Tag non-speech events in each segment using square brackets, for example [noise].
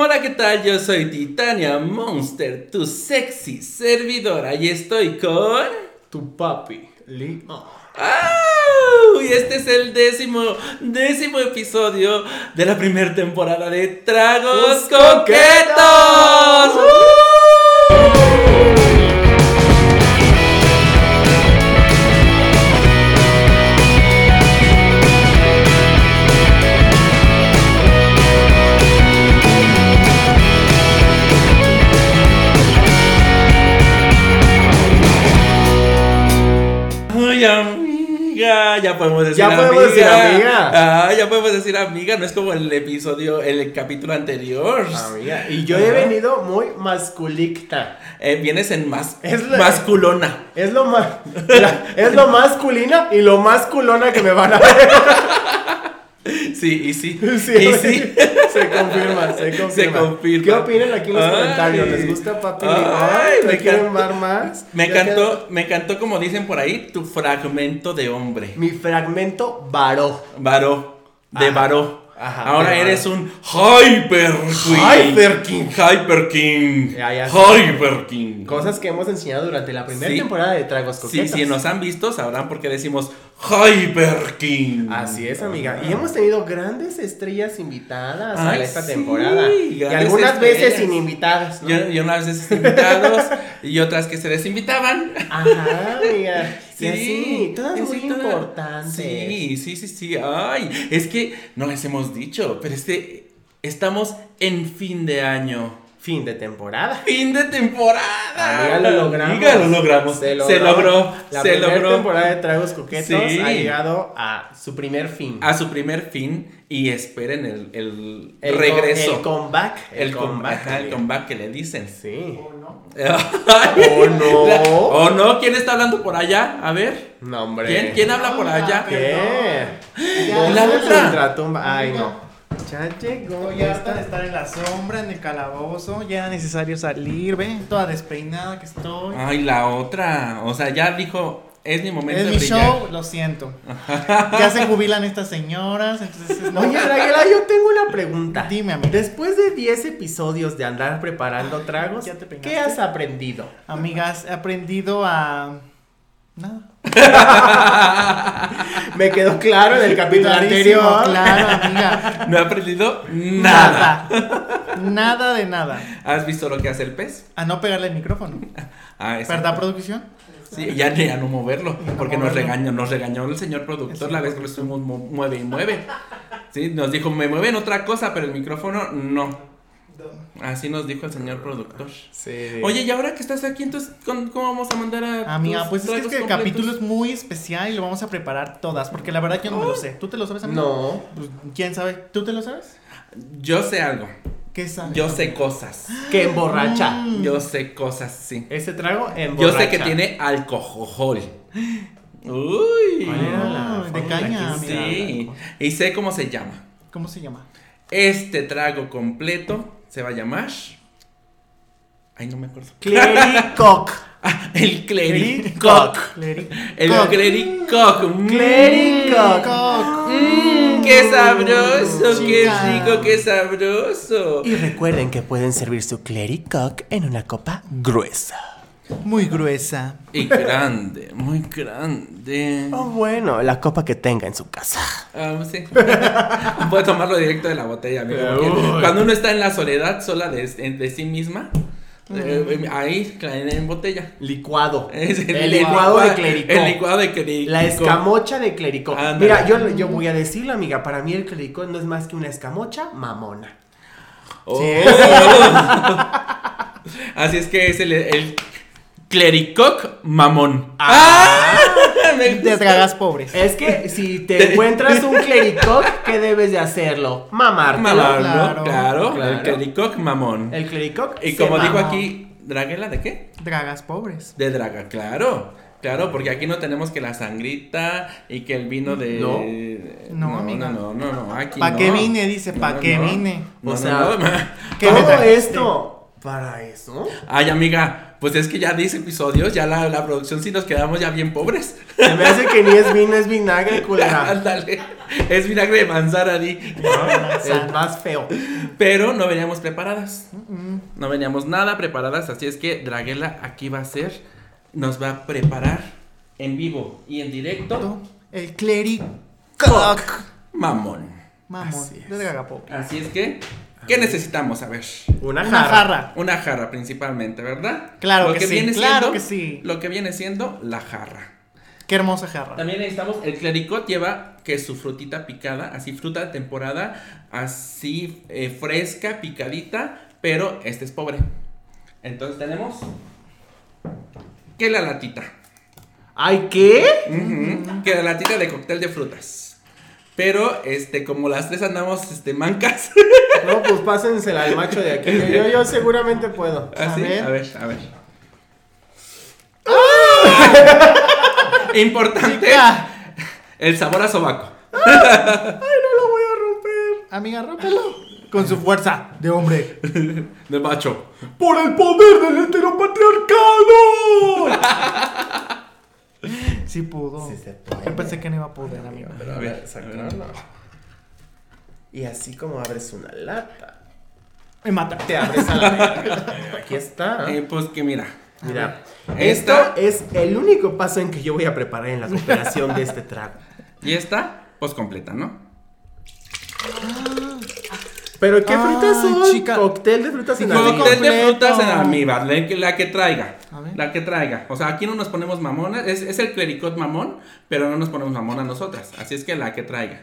Hola, ¿qué tal? Yo soy Titania Monster, tu sexy servidora, y estoy con. Tu papi, Lee. ¡Ah! Y este es el décimo, décimo episodio de la primera temporada de Tragos ¡Los Coquetos. ¡Uh! Ay, amiga, ya podemos decir Ya podemos amiga. decir amiga. Ah, ya podemos decir amiga, no es como el episodio, el capítulo anterior. Amiga, y yo he venido muy masculita. Eh, vienes en más, Es la- masculona. Es lo más [laughs] es lo masculina y lo masculona que me van a ver. [laughs] Sí, y sí. [laughs] Sí, y sí. Se confirma, se [laughs] confirma. Se confirma. ¿Qué opinan aquí en los Ay. comentarios? ¿Les gusta Papi? Ay, ¿Me me quieren más? Me Ya encantó, me encantó como dicen por ahí, tu fragmento de hombre. Mi fragmento varó. Varó. De varó. Ajá, Ahora de eres un Hyper Queen. Hyper King. Hyper King. Ya, ya sé. Hyper King. Cosas que hemos enseñado durante la primera Sí. temporada de Tragos Sí, Coquetos. si nos han visto sabrán por qué decimos Hyper King. Así es, amiga. Y hemos tenido grandes estrellas invitadas a esta sí, temporada. Y algunas veces sin invitadas, ¿no? Y, y unas veces invitados y otras que se les invitaban. Ajá, amiga. [laughs] Sí, Sí, sí, todas muy importantes. Sí, sí, sí, sí. Ay, es que no les hemos dicho, pero este estamos en fin de año. Fin de temporada. [laughs] Fin de temporada. Amiga, lo logramos. Amiga, lo logramos. Se, logró. La se primera logró. temporada de Tragos Coquetos Sí. ha llegado a su primer fin. A su primer fin y esperen el, el regreso. el comeback. El comeback, ajá, el comeback que le dicen. Sí. ¿O no? [laughs] ¿O no? ¿Quién está hablando por allá? A ver. No, hombre. ¿Quién, ¿Quién habla por allá? ¿Qué? La La otra. Ay, no. Ya llegó. Estoy harta de estar en la sombra, en el calabozo. Ya era necesario salir, ve. Toda despeinada que estoy. Ay, la otra. O sea, ya dijo, es mi momento es de mi brillar. show, lo siento. [laughs] Ya se jubilan estas señoras, entonces es- no. Oye, Draguela, yo tengo una pregunta. Dime, amiga. Después de 10 episodios de andar preparando tragos, ¿Ya? ¿qué has aprendido? Amigas, he aprendido a. Nada. [laughs] Me quedó claro en el capítulo Clarísimo, anterior. Claro, amiga. No he aprendido nada. Nada. Nada de nada. ¿Has visto lo que hace el pez? A no pegarle el micrófono. [laughs] Ah. ¿Verdad, producción? Sí, ya, ya no moverlo, no porque nos regañó, nos regañó el señor productor la vez que lo estuvimos mu- mueve y mueve. Sí, nos dijo, me mueven otra cosa, pero el micrófono no. Así nos dijo el señor productor. Sí. Oye, y ahora que estás aquí, entonces, ¿con- ¿cómo vamos a mandar a Amiga, tus pues es que este completos? capítulo es muy especial y lo vamos a preparar todas, porque la verdad yo no me lo sé. ¿Tú te lo sabes, amiga? No. Pues, ¿Quién sabe? ¿Tú te lo sabes? Yo sé algo, ¿Qué sabes? yo sé cosas, Que emborracha. Mm. yo sé cosas, sí. Ese trago Yo emborracha. sé que tiene alcohol. [gasps] Uy. ¿Cuál era la Ah, de caña. Sí, y sé cómo se llama. ¿Cómo se llama? Este trago completo se va a llamar. Ay, no me acuerdo. Clericoc. [laughs] Ah, el Clericoc. Clericoc. El Clericoc. Mm. Clericoc. Mm, qué sabroso, qué rico, qué sabroso. Y recuerden que pueden servir su Clericoc en una copa gruesa. Muy gruesa. Y grande, muy grande. O bueno, la copa que tenga en su casa. Ah, sí. [laughs] Puede tomarlo directo de la botella, amigo. Uy. Cuando uno está en la soledad sola de, de sí misma, eh, ahí, en, en botella. Licuado. [laughs] Es el, licuado de Clericoc. El licuado de Clericoc. La escamocha de. Ándale. Mira, yo, yo voy a decirlo, amiga. Para mí el Clericoc no es más que una escamocha mamona. Oh. [laughs] Así es que es el, el Clericoc mamón. ¡Ah! [laughs] Me De gusta. tragas pobres. Es que si te encuentras un [laughs] Clericoc, ¿qué debes de hacerlo? Mamártelo. Mamón, ¿no? Claro, Claro, claro. el Clericoc mamón. El Clericoc. Y como dijo mamó. aquí, ¿Draguela de qué? Dragas pobres. De draga, claro. Claro, porque aquí no tenemos que la sangrita y que el vino de. No. No, amiga. No, no, no, no, aquí ¿Pa' no. qué vine? Dice, ¿pa' No, qué no. vine? No, O no, sea, no. ¿Qué me Todo esto ¿Para eso? Ay, amiga, pues es que ya 10 episodios, ya la, la producción sí nos quedamos ya bien pobres. Se me hace que ni es vino, es vinagre, [laughs] culera. Ándale. Es vinagre de manzana, di. El más feo. Pero no veníamos preparadas. No veníamos nada preparadas, así es que Draguela aquí va a ser, nos va a preparar en vivo y en directo El clericoc. mamón. Mamón. Así es. Así es que, ¿qué necesitamos? A ver. Una, Una jarra. jarra. Una jarra principalmente, ¿verdad? Claro Lo que sí, claro que sí. Lo que viene siendo la jarra. Qué hermosa jarra. También necesitamos, el clericot lleva que es su frutita picada, así fruta de temporada, así eh, fresca, picadita, pero este es pobre. Entonces tenemos que la latita, ¿Ay, qué? Que la latita de cóctel de frutas. Pero, este, como las tres andamos, este, mancas. [laughs] No, pues pásensela al macho de aquí. Yo, yo seguramente puedo. Ver. a ver, a ver. Importante, Chica. el sabor a sobaco. Amiga, rómpelo. Con su fuerza de hombre. De macho. ¡Por el poder del heteropatriarcado! Sí pudo. Sí se puede. Yo pensé que no iba a poder, amiga. Pero A ver, sacarlo. Y así como abres una lata, Me mata. te abres a la verga. Aquí está. Eh, pues que mira. Mira, Esta- esto es el único paso en que yo voy a preparar en la cooperación de este trago. Y esta, pues completa, ¿no? Pero ¿qué frutas son? chica. Cóctel de frutas en almíbar. Cóctel de frutas en la que, traiga. A ver. La que traiga. O sea, aquí no nos ponemos mamonas. Es, es el clericot mamón, pero no nos ponemos mamón a nosotras. Así es que la que traiga.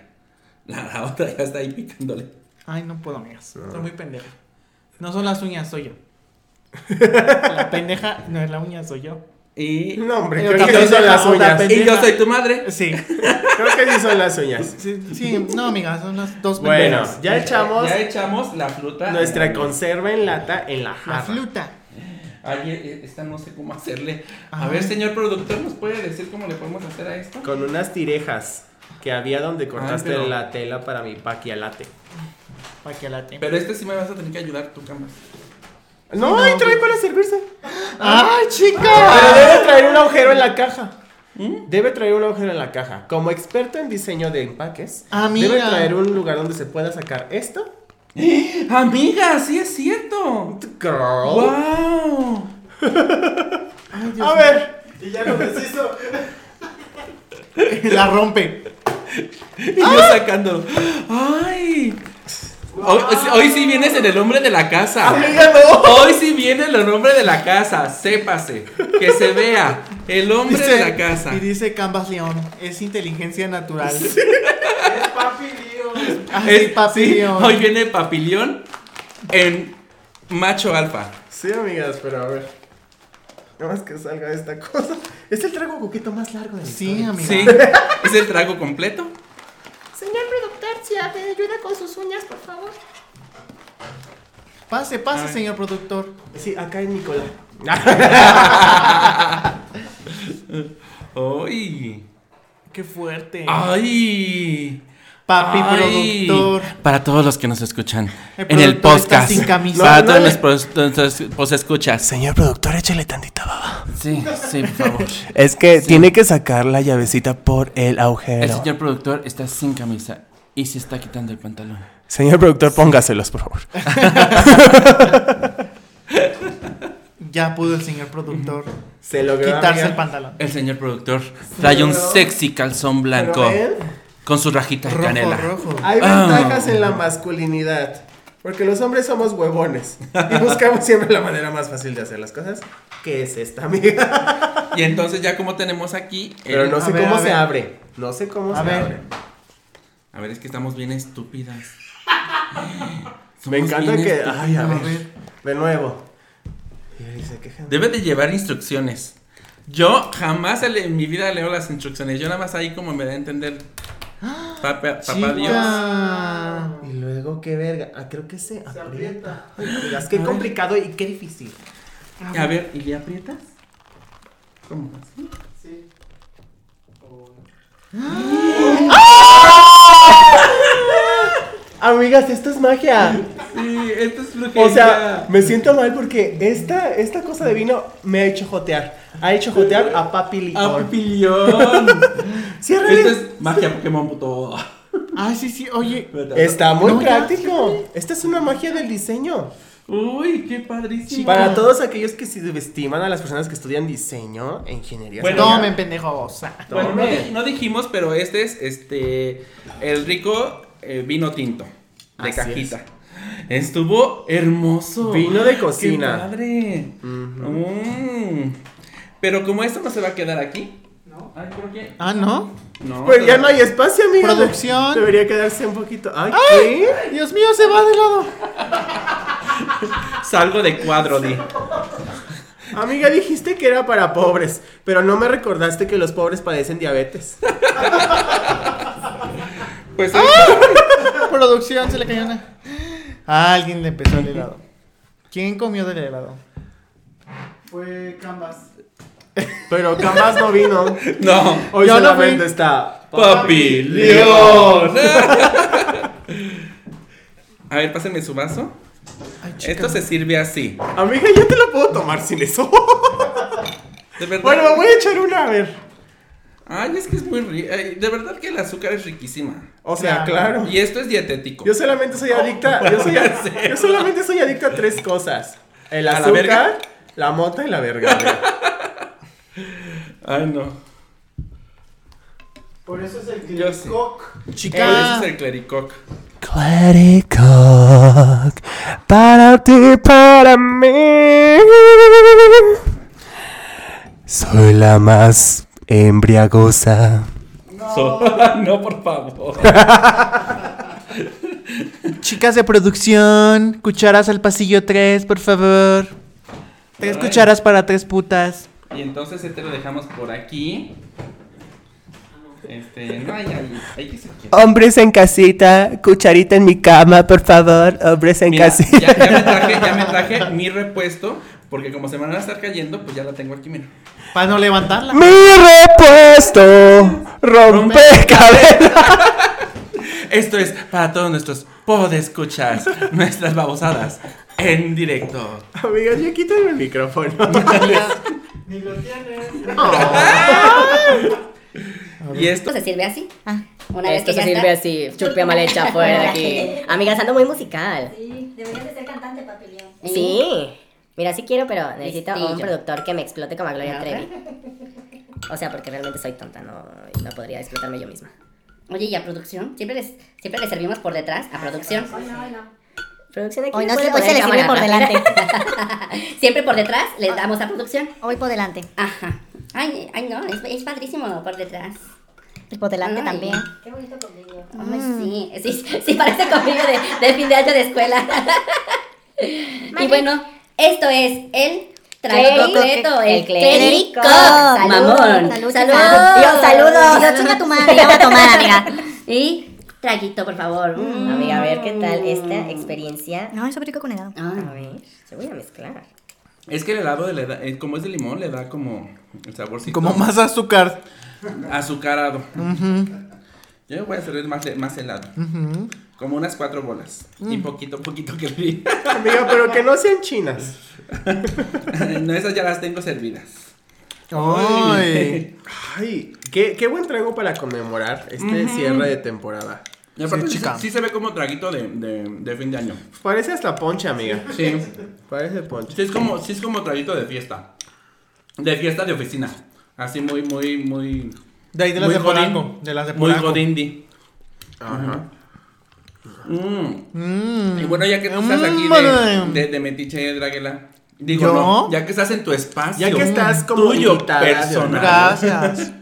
La, la otra ya está ahí picándole. Ay, no puedo, amigas. Soy muy pendeja. No son las uñas, soy yo. [laughs] La pendeja no es la uña, soy yo. Y, No, hombre, Yo creo que son deja las uñas. pendeja. y yo soy tu madre. Sí. Creo que sí son las uñas. Sí, sí, no, amiga, son las dos Bueno, pendejas. ya echamos Ya echamos la fruta. nuestra conserva en lata en la La jarra. fruta. Ay, eh, esta no sé cómo hacerle. A Ay. ver, señor productor, ¿nos puede decir cómo le podemos hacer a esto? Con unas tirejas que había donde cortaste pero- la tela para mi paquialate. Para que late. Pero este sí me vas a tener que ayudar, tu cama. No, no, ahí trae para servirse. ¡Ay, Pero chica! debe traer un agujero en la caja. ¿Mm? Debe traer un agujero en la caja. Como experto en diseño de empaques, Amiga. debe traer un lugar donde se pueda sacar esto. [gasps] Amiga, sí es cierto. Girl. ¡Wow! [laughs] Ay, Dios A ver. Y ya lo deshizo. [laughs] La rompe. [laughs] Y yo sacando. ¡Ay! Hoy, hoy sí vienes en el nombre de la casa. Amiga, no. Hoy sí viene el nombre de la casa. Sépase. Que se vea. El hombre de la casa. Y dice Canvas León, es inteligencia natural. Es. Ay, Es- papi sí, León. Hoy viene Papilión en macho alfa. Sí, amigas, pero a ver. Nada más que salga esta cosa. Es el trago coqueto más largo de la Sí, amiga. Sí. ¿Es el trago completo? Señor me ayuda con sus uñas, por favor. Pase, pase, señor productor. Sí, acá en Nicolás. [laughs] ¡Ay! Qué fuerte. ¡Ay! Papi Ay. productor. Para todos los que nos escuchan El en el podcast. sin camisa. Para No, todos no, los pues escuchas. Señor productor, échale tantita baba. Sí, sí, por favor. Es que tiene que sacar la llavecita por el agujero. El señor productor está sin camisa y se está quitando el pantalón. Señor productor, póngaselos, por favor. [laughs] Ya pudo el señor productor [laughs] Se logró. quitarse amiga. el pantalón. El señor productor trae un sexy calzón blanco con su rajita de canela. rojo. Hay Ah. ventajas en la masculinidad. Porque los hombres somos huevones. Y buscamos siempre la manera más fácil de hacer las cosas. Que es esta, amiga. Y entonces ya como tenemos aquí... el- Pero no sé ver, cómo se abre. No sé cómo A se ver. abre. A ver, es que estamos bien estúpidas. [laughs] Me encanta que. Ay, a ver. De nuevo. Se. Debe de llevar instrucciones. Yo jamás en mi vida leo las instrucciones. Yo nada más ahí como me da a entender. Papá, papá Dios. Chica. Y luego, qué verga. Ah, creo que se, aprieta. Ay, qué complicado y qué difícil. A ver, ¿y le aprietas? ¿Cómo? ¿Así? Amigas, esto es magia. Sí, esto es brujería. O sea, me siento mal porque esta, esta cosa de vino me ha hecho jotear. Ha hecho jotear a Papi Licor. ¡A pilión! Ciérrale. [laughs] Esto es magia Pokémon, puto. Ah, sí, sí, oye. Está muy No, ya, práctico. Esta es una magia del diseño. Uy, qué padrísimo. Para todos aquellos que se subestiman a las personas que estudian diseño e ingeniería. Bueno. Tomen, pendejos. Bueno, no, no dijimos, pero este es este el rico eh, vino tinto de Así cajita. Estuvo hermoso. Vino de cocina. Qué padre. Mm. Pero como esto no se va a quedar aquí. No. Ay, creo que. Ah, ¿no? No. Pues ya no hay espacio, amiga. Producción. Debería quedarse un poquito. Ay, ¿qué? Dios mío, se va de lado. [laughs] Salgo de cuadro, di. Amiga, dijiste que era para pobres, pero no me recordaste que los pobres padecen diabetes. [laughs] Pues [laughs] Producción, se le cayó una. A alguien le empezó el helado. ¿Quién comió del helado? Fue Canvas. Pero Canvas no vino. no. Hoy Yo no solamente fui. está. Papi León. [laughs] A ver, pásenme su vaso. Ay. Esto se sirve así. Amiga, yo te lo puedo tomar sin eso. De verdad. bueno, me voy a echar una, a ver. Ay, es que es muy rico. De verdad que el azúcar es riquísima. O sea, Claro. claro. Y esto es dietético. Yo solamente soy adicta. Yo, soy, solamente soy adicta a tres cosas: el ¿A la azúcar, verga? la, mota y la verga. Ay, no. Por eso es el Yo sí. Clicoc. Ese Chica. es el clericoc. Clericoc, para ti, para mí. Soy la más embriagosa. So- [laughs] no, por favor. Chicas de producción, cucharas al pasillo 3, por favor. Tres Ay. cucharas para tres putas. Y entonces este lo dejamos por aquí. Este, no hay ahí. Hay que ser quieto. Hombres en casita, cucharita en mi cama, por favor. Hombres en Mira, casita. ya, ya me traje, ya me traje mi repuesto. Porque como se van a estar cayendo, pues ya la tengo aquí, mira. Para no levantarla. Mi repuesto rompe [laughs] cadena. [laughs] Esto es para todos nuestros podescuchas, nuestras babosadas en directo. Amigas, ya quítame el micrófono. [laughs] Ni lo tienes. Y esto Esto se sirve así. Ah, Una vez esto que se ya sirve está. así, chupia mal hecha fuera de aquí. Amigas, ando muy musical. Sí, deberías de ser cantante, papilión. Sí. Mira, sí quiero, pero necesito un Listillo. productor que me explote como a Gloria Ajá. Trevi. O sea, porque realmente soy tonta, no, no podría explotarme yo misma. Oye, ¿y a producción? Siempre les, siempre les servimos por detrás a producción. Producción aquí Hoy no se- puede hoy se poner le sirve por delante. [laughs] Siempre por detrás les damos a producción. Hoy por delante. Ajá. Ay, ay no, es, es padrísimo por detrás. Y por delante Ay, también. Qué bonito conmigo. Ay, sí, sí, [laughs] sí, parece conmigo de, de fin de año de escuela. y bueno, esto es el trago completo, el, clérico. Salud, Mamón. Salud, Salud. salud. Dios, saludos. Yo chinga tu madre, a tomar, amiga. [laughs] Y traguito, por favor. Mm. Amiga, a ver qué tal esta experiencia. No, eso rico con helado. A ver, se voy a mezclar. es que el helado le da, eh, como es de limón, le da como el saborcito. Como más azúcar. azucarado. Yo voy a hacer más, más helado. Como unas cuatro bolas. Y poquito, poquito que vi. [laughs] Amiga, pero que no sean chinas. [laughs] no, esas ya las tengo servidas. Ay. Ay, qué, qué buen trago para conmemorar este cierre de temporada. Y aparte Sí, sí, chica. sí se ve como traguito de, de, de fin de año. Parece hasta ponche, amiga. Sí. Parece ponche. Sí es como, sí es como traguito de fiesta. De fiesta de oficina. Así muy, muy, muy. De ahí de las muy de Polanco. godín. De las de Muy godindi. Ajá. Mm. Mm. Y bueno, ya que tú estás aquí Mm. de, de, de metiche, Draguela. Digo, ¿Yo? no, ya que estás en tu espacio. Ya que estás como tuyo invitada personal. Gracias. [laughs]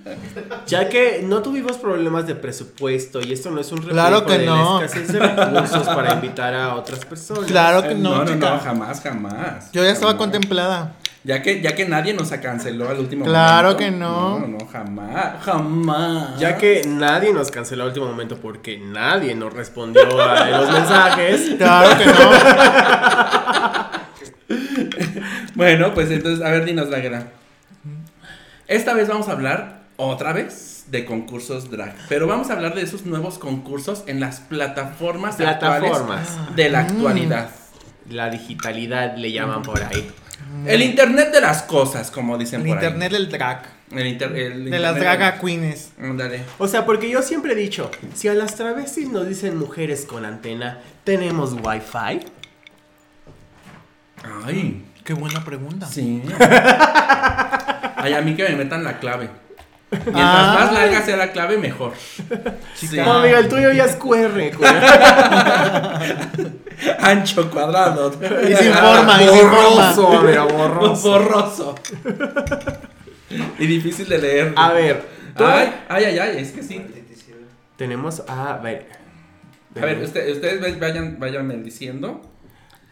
Ya que no tuvimos problemas de presupuesto y esto no es un reflejo Claro que de no. la escasez de recursos para invitar a otras personas. Claro que no, no, no, chica. no, jamás, jamás. Yo ya estaba contemplada. Ya que, ya que nadie nos canceló al último Claro momento. que no. No, no, jamás. Jamás. Ya que nadie nos canceló al último momento porque nadie nos respondió a [laughs] los mensajes. Claro que no. [laughs] Bueno, pues entonces, a ver, dinos la guerra. Esta vez vamos a hablar otra vez de concursos drag. Pero vamos a hablar de esos nuevos concursos en las plataformas, Plataformas. actuales de la actualidad. la digitalidad le llaman por ahí. El internet de las cosas, como dicen El por ahí. internet del drag. El inter- el De las internet- drag queens. Ándale. O sea, porque yo siempre he dicho, si a las travestis nos dicen mujeres con antena, ¿tenemos wifi? Ay, Qué buena pregunta. sí. [laughs] Ay, a mí que me metan la clave. Mientras Ah. más larga sea la clave, mejor. [laughs] Sí. No, amiga, el tuyo ya es QR. [laughs] Ancho, cuadrado. Y sin forma, y sin forma. borroso, [laughs] amiga, borroso. Borroso. y difícil de leer. A ver, Ay, ay, ay, ay, es que sí. tenemos a ver. A ver, usted- ustedes vayan, vayan diciendo.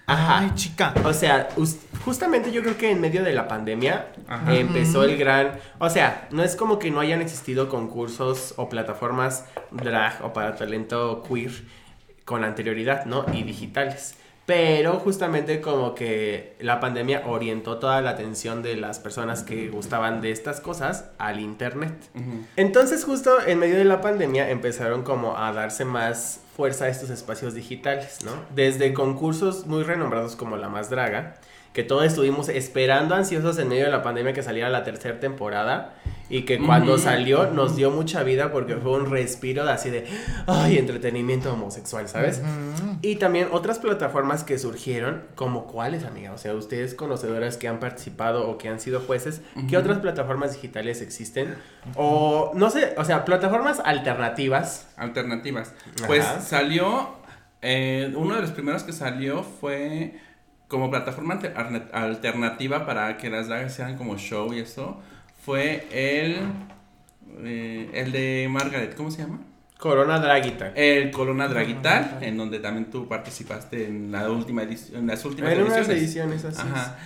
Ajá. Ay, chica. O sea, us- justamente yo creo que en medio de la pandemia Ajá. empezó el gran... O sea, no es como que no hayan existido concursos o plataformas drag o para talento queer con anterioridad, ¿no? Y digitales. Pero justamente como que la pandemia orientó toda la atención de las personas que gustaban de estas cosas al internet. Entonces justo en medio de la pandemia empezaron como a darse más fuerza a estos espacios digitales, ¿no? Desde concursos muy renombrados como La Más Draga, que todos estuvimos esperando ansiosos en medio de la pandemia que saliera la tercera temporada y que cuando salió nos dio mucha vida porque fue un respiro de así de, ay, entretenimiento homosexual, ¿sabes? Y también otras plataformas que surgieron, como cuáles, amiga, o sea, ustedes conocedoras que han participado o que han sido jueces, ¿qué otras plataformas digitales existen? O, no sé, o sea, plataformas alternativas. Alternativas. Ajá. Pues salió. eh, uno de los primeros que salió fue como plataforma alternativa para que las dragas sean como show y eso. Fue el. eh, el de Margaret, ¿cómo se llama? Corona Draguita. El Corona Dragital, en donde también tú participaste en la última edición, en las últimas En unas ediciones. ediciones así. Ajá.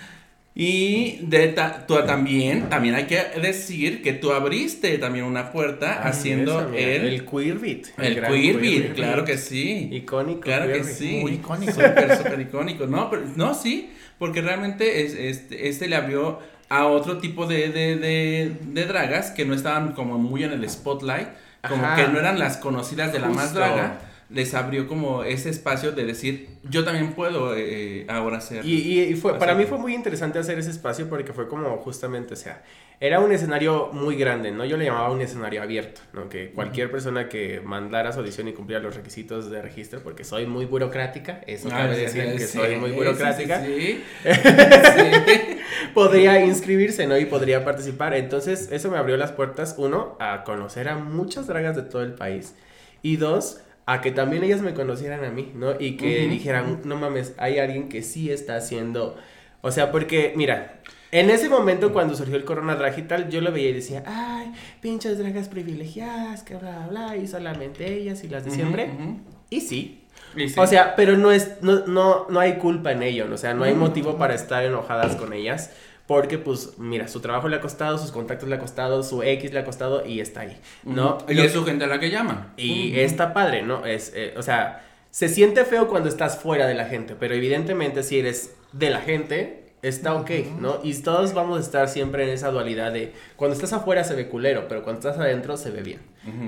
Y de ta- tú también, también hay que decir que tú abriste también una puerta haciendo el, el Queer Beat. el gran Queer Queer Beat, claro que sí. Icónico. Claro que sí. Muy icónico. Súper, súper icónico. No, pero, no, sí, porque realmente es, este, este le abrió a otro tipo de, de, de, de dragas que no estaban como muy en el spotlight, como Ajá. que no eran las conocidas de la más draga. Les abrió como ese espacio de decir, yo también puedo eh, ahora ser. Y, y- y fue, para mí fue muy interesante hacer ese espacio porque fue como justamente, o sea, era un escenario muy grande, ¿no? Yo le llamaba un escenario abierto, ¿no? Que cualquier persona que mandara su audición y cumpliera los requisitos de registro, porque soy muy burocrática, eso Ah, cabe sí, decir que sí, soy muy burocrática, Sí, sí, [laughs] sí. podría inscribirse, ¿no? Y podría participar. Entonces, eso me abrió las puertas, uno, a conocer a muchas dragas de todo el país, y dos, a que también ellas me conocieran a mí, ¿no? Y que Ujú. dijeran, no mames, hay alguien que sí está haciendo, o sea, porque, mira, en ese momento cuando surgió el Corona Dragital, yo lo veía y decía, ay, pinches dragas privilegiadas, que bla, bla, bla, y solamente ellas y las de siempre. Ujú, ujú. Y sí, Y sí. o sea, pero no es, no, no, no hay culpa en ello, ¿no? o sea, no hay motivo para estar enojadas con ellas. Porque, pues, mira, su trabajo le ha costado, sus contactos le ha costado, su X le ha costado y está ahí, ¿no? Y es su gente a la que llama. y Ujú. está padre, ¿no? Es, eh, o sea, se siente feo cuando estás fuera de la gente, pero evidentemente si eres de la gente, está ok, ¿no? Y todos vamos a estar siempre en esa dualidad de cuando estás afuera se ve culero, pero cuando estás adentro se ve bien.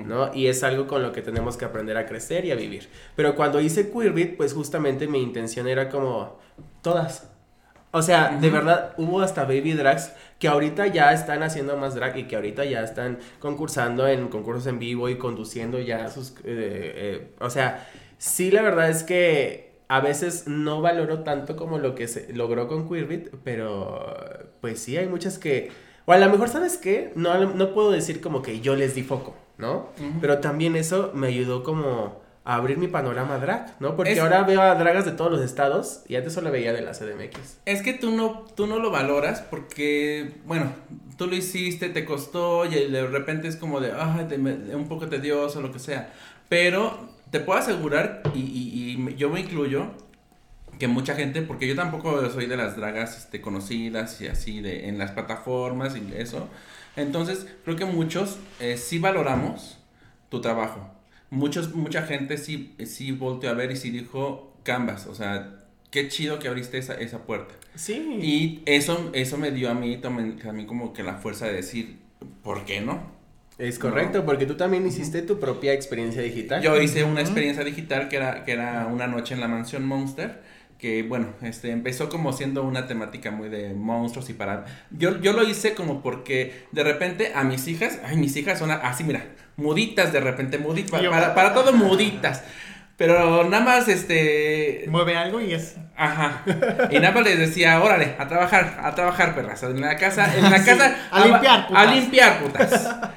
¿no? Y es algo con lo que tenemos que aprender a crecer y a vivir. Pero cuando hice Queerbit, pues justamente mi intención era como todas. O sea, de verdad hubo hasta baby drags que ahorita ya están haciendo más drag y que ahorita ya están concursando en concursos en vivo y conduciendo ya sus... eh, eh, o sea, sí la verdad es que a veces no valoro tanto como lo que se logró con Queerbit, pero pues sí hay muchas que... O a lo mejor, ¿sabes qué? No, no puedo decir como que yo les di foco, ¿no? Pero también eso me ayudó como a abrir mi panorama drag, ¿no? Porque Es- ahora veo a dragas de todos los estados y antes solo veía de la CDMX. Es que tú no, tú no lo valoras porque, bueno, tú lo hiciste, te costó y de repente es como de, ay, te- un poco tedioso, lo que sea. Pero te puedo asegurar, y, y- yo me incluyo, que mucha gente, porque yo tampoco soy de las dragas este, conocidas y así de, en las plataformas y eso. Entonces, creo que muchos eh, sí valoramos tu trabajo. Muchos, mucha gente sí, sí volteó a ver y sí dijo, Canvas, o sea, qué chido que abriste esa, esa puerta. Sí. Y eso, eso me dio a mí también, también como que la fuerza de decir, ¿por qué no? Es correcto, porque tú también hiciste tu propia experiencia digital. Yo hice una experiencia digital que era, que era una noche en la mansión Monster, que bueno, este empezó como siendo una temática muy de monstruos y para yo yo lo hice como porque de repente a mis hijas, ay, mis hijas son así, mira, muditas de repente, muditas, para, para todo muditas. Pero nada más este Mueve algo y es. Ajá. Y nada más les decía, órale, a trabajar, a trabajar, perras. En la casa, en la [laughs] Sí, casa. a limpiar, A putas. limpiar, putas. [laughs]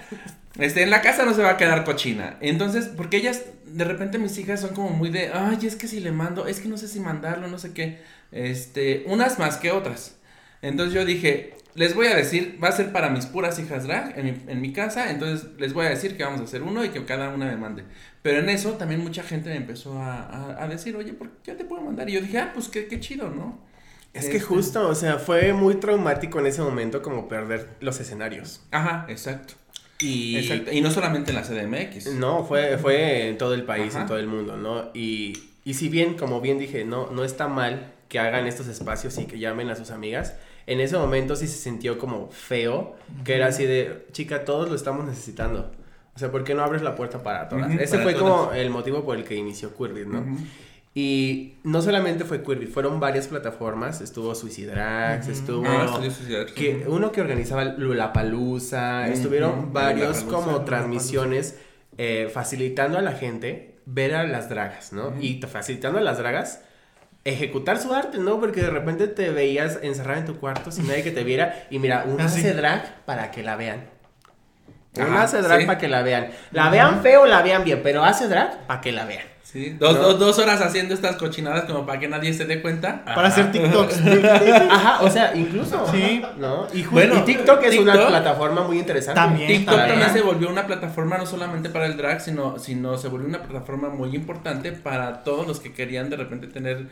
Este, en la casa no se va a quedar cochina. Entonces, porque ellas, de repente mis hijas son como muy de, ay, es que si le mando, es que no sé si mandarlo, no sé qué. Este, unas más que otras. Entonces yo dije, les voy a decir, va a ser para mis puras hijas drag en mi, en mi casa, entonces les voy a decir que vamos a hacer uno y que cada una me mande. Pero en eso también mucha gente me empezó a, a- a decir, oye, ¿por qué te puedo mandar? Y yo dije, ah, pues qué, qué chido, ¿no? Es que Este, justo, o sea, fue muy traumático en ese momento como perder los escenarios. Ajá, exacto. Y Exacto. Y no solamente en la CDMX. no, fue, fue en todo el país, Ajá. en todo el mundo, ¿no? Y, y si bien, como bien dije, no, no está mal que hagan estos espacios y que llamen a sus amigas, en ese momento sí se sintió como feo, que era así de, chica, todos lo estamos necesitando. O sea, ¿por qué no abres la puerta para todas? Ujú, Ese para fue como todas. el motivo por el que inició Queerbit, ¿no? Ujú. Y no solamente fue Queerbit, fueron varias plataformas, estuvo Suicidrax, estuvo... Ah, estudió sociedad. que uno que organizaba Lulapalooza, estuvieron varios como transmisiones eh, facilitando a la gente ver a las dragas, ¿no? Y facilitando a las dragas ejecutar su arte, ¿no? Porque de repente te veías encerrada en tu cuarto sin nadie que te viera y mira, uno Ah, hace drag para que la vean. Uno Ajá, hace drag sí. para que la vean. La vean feo, la vean bien, pero hace drag para que la vean. Sí, dos, ¿No? dos, dos horas haciendo estas cochinadas como para que nadie se dé cuenta. Para hacer TikToks. [laughs] Ajá, o sea, incluso. Sí. ¿No? Y, Bueno, y TikTok es una plataforma muy interesante. También. TikTok también se volvió una plataforma no solamente para el drag, sino, sino se volvió una plataforma muy importante para todos los que querían de repente tener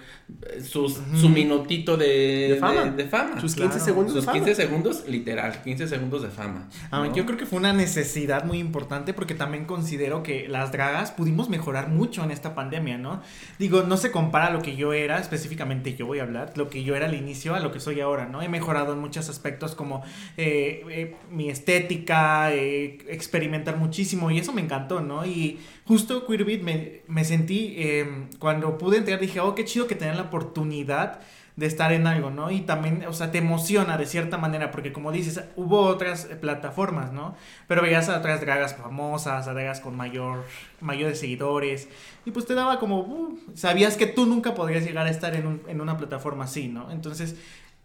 eh, sus, su minutito de, De fama. de- de fama. Sus Claro. 15 segundos de Sus fama. 15 segundos, literal, 15 segundos de fama. Ah, ¿no? Yo creo que fue una necesidad muy importante porque también considero que las dragas pudimos mejorar mucho en esta pandemia, ¿no? Digo, no se compara lo que yo era, específicamente yo voy a hablar, lo que yo era al inicio a lo que soy ahora, ¿no? He mejorado en muchos aspectos como eh, eh, mi estética, eh, experimentar muchísimo y eso me encantó, ¿no? Y justo Queerbit me, me sentí, cuando pude entrar dije, oh, qué chido que tener la oportunidad de estar en algo, ¿no? Y también, o sea, te emociona de cierta manera, porque como dices, hubo otras eh, plataformas, ¿no? Pero veías a otras dragas famosas, a dragas con mayor, mayores seguidores, y pues te daba como, uh, sabías que tú nunca podrías llegar a estar en, un- en una plataforma así, ¿no? Entonces,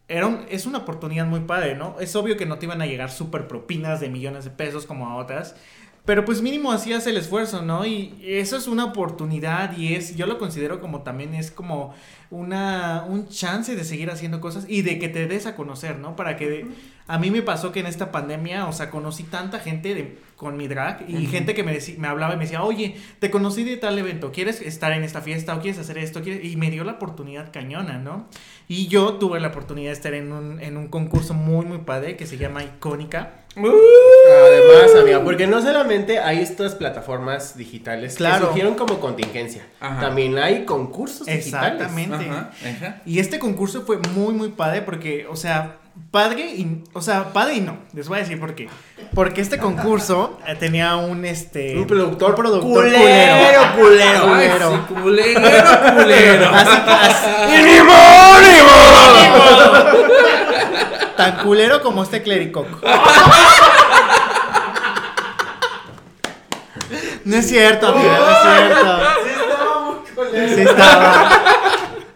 era un- es una oportunidad muy padre, ¿no? Es obvio que no te iban a llegar súper propinas de millones de pesos como a otras, pero pues mínimo hacías el esfuerzo, ¿no? Y eso es una oportunidad y es, yo lo considero como también es como una, un chance de seguir haciendo cosas y de que te des a conocer, ¿no? Para que a mí me pasó que en esta pandemia, o sea, conocí tanta gente de, con mi drag y gente que me, deci- me hablaba y me decía, oye, te conocí de tal evento, ¿quieres estar en esta fiesta o quieres hacer esto? ¿Quieres? Y me dio la oportunidad cañona, ¿no? Y yo tuve la oportunidad de estar en un, en un concurso muy, muy padre que se llama Icónica. Además, amiga, porque no solamente hay estas plataformas digitales Claro. que surgieron como contingencia, Ajá. también hay concursos digitales. Exactamente. Ajá, ajá. Y este concurso fue muy, muy padre porque, o sea, padre y, o sea, padre y no. Les voy a decir por qué. Porque este concurso eh, tenía un, este... Un productor, un productor culero, culero. Ay, culero. sí, culero, culero. [laughs] Así así- tan culero como este clericoco. [laughs] No es cierto, amiga, no es cierto. Sí, estaba muy.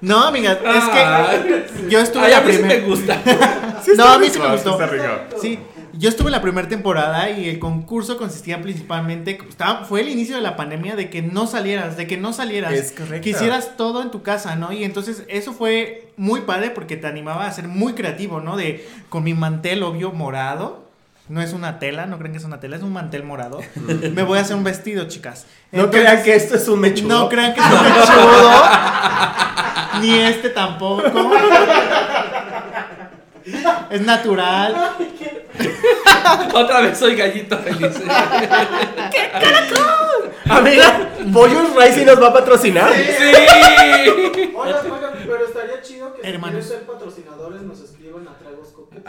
No, amiga, es que Ay. yo estuve Ay, la [laughs] a mí sí me primera. gusta. no, a mí sí me gustó. sí está rico. Sí, yo estuve en la primera temporada y el concurso consistía principalmente, estaba- fue el inicio de la pandemia de que no salieras, de que no salieras, Es correcto. que hicieras todo en tu casa, ¿no? Y entonces eso fue muy padre porque te animaba a ser muy creativo, ¿no? De con mi mantel obvio morado. No es una tela, no creen que es una tela, es un mantel morado. [laughs] Me voy a hacer un vestido, chicas. No crean que esto es un mechudo. no crean que es un mechudo. [laughs] Ni este tampoco. Es natural. Otra vez soy gallito feliz. [laughs] Amiga, Pollos Rice nos va a patrocinar. Sí. Oigan, oigan, pero estaría chido que Hermanos. si quieren ser patrocinadores nos.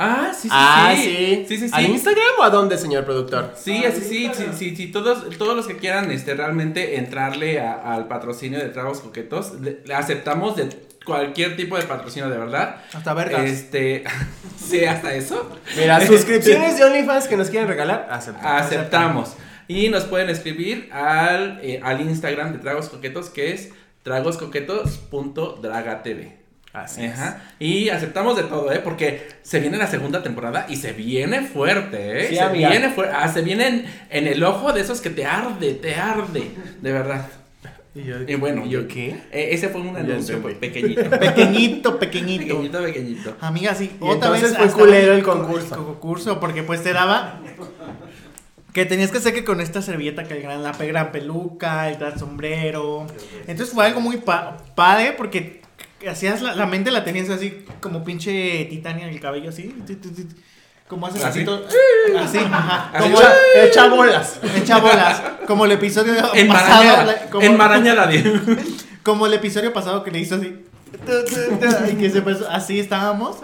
Ah, sí, sí, Ah, sí. sí. Sí, sí, ¿Al sí. Instagram o a dónde, señor productor? Sí, así sí, sí, sí, sí, todos, todos los que quieran este, realmente entrarle a- al patrocinio de Tragos Coquetos, le- le aceptamos de cualquier tipo de patrocinio, de verdad. Hasta vergas. Este, [laughs] sí, hasta eso. Mira, [laughs] suscripciones de OnlyFans que nos quieren regalar, aceptamos. Aceptamos. Y nos pueden escribir al, eh, al Instagram de Tragos Coquetos, que es tragoscoquetos.dragatv. Así es. Ajá. Y aceptamos de todo, ¿eh? Porque se viene la segunda temporada y se viene fuerte, ¿eh? Sí, se amiga. viene fuerte. Ah, se viene en, en el ojo de esos que te arde, te arde. De verdad. ¿Y yo, Y bueno, ¿y yo qué? Eh, ese fue un anuncio entendí. pequeñito. [laughs] Pequeñito, pequeñito. pequeñito, pequeñito. Amiga, sí. Y entonces fue culero el co- concurso. el concurso, porque pues te daba. Que tenías que hacer que con esta servilleta que el gran, la gran peluca, el gran sombrero. Entonces fue algo muy pa- padre porque hacías la, la mente la tenías así como pinche Titania en el cabello así. Como haces así. ¿Así? todo- Así, ajá. Así, Como Echa, echa bolas. echa bolas. Como el episodio pasado. Enmarañada. la- como- como el episodio pasado que le hizo así. Y que se empezó- así estábamos.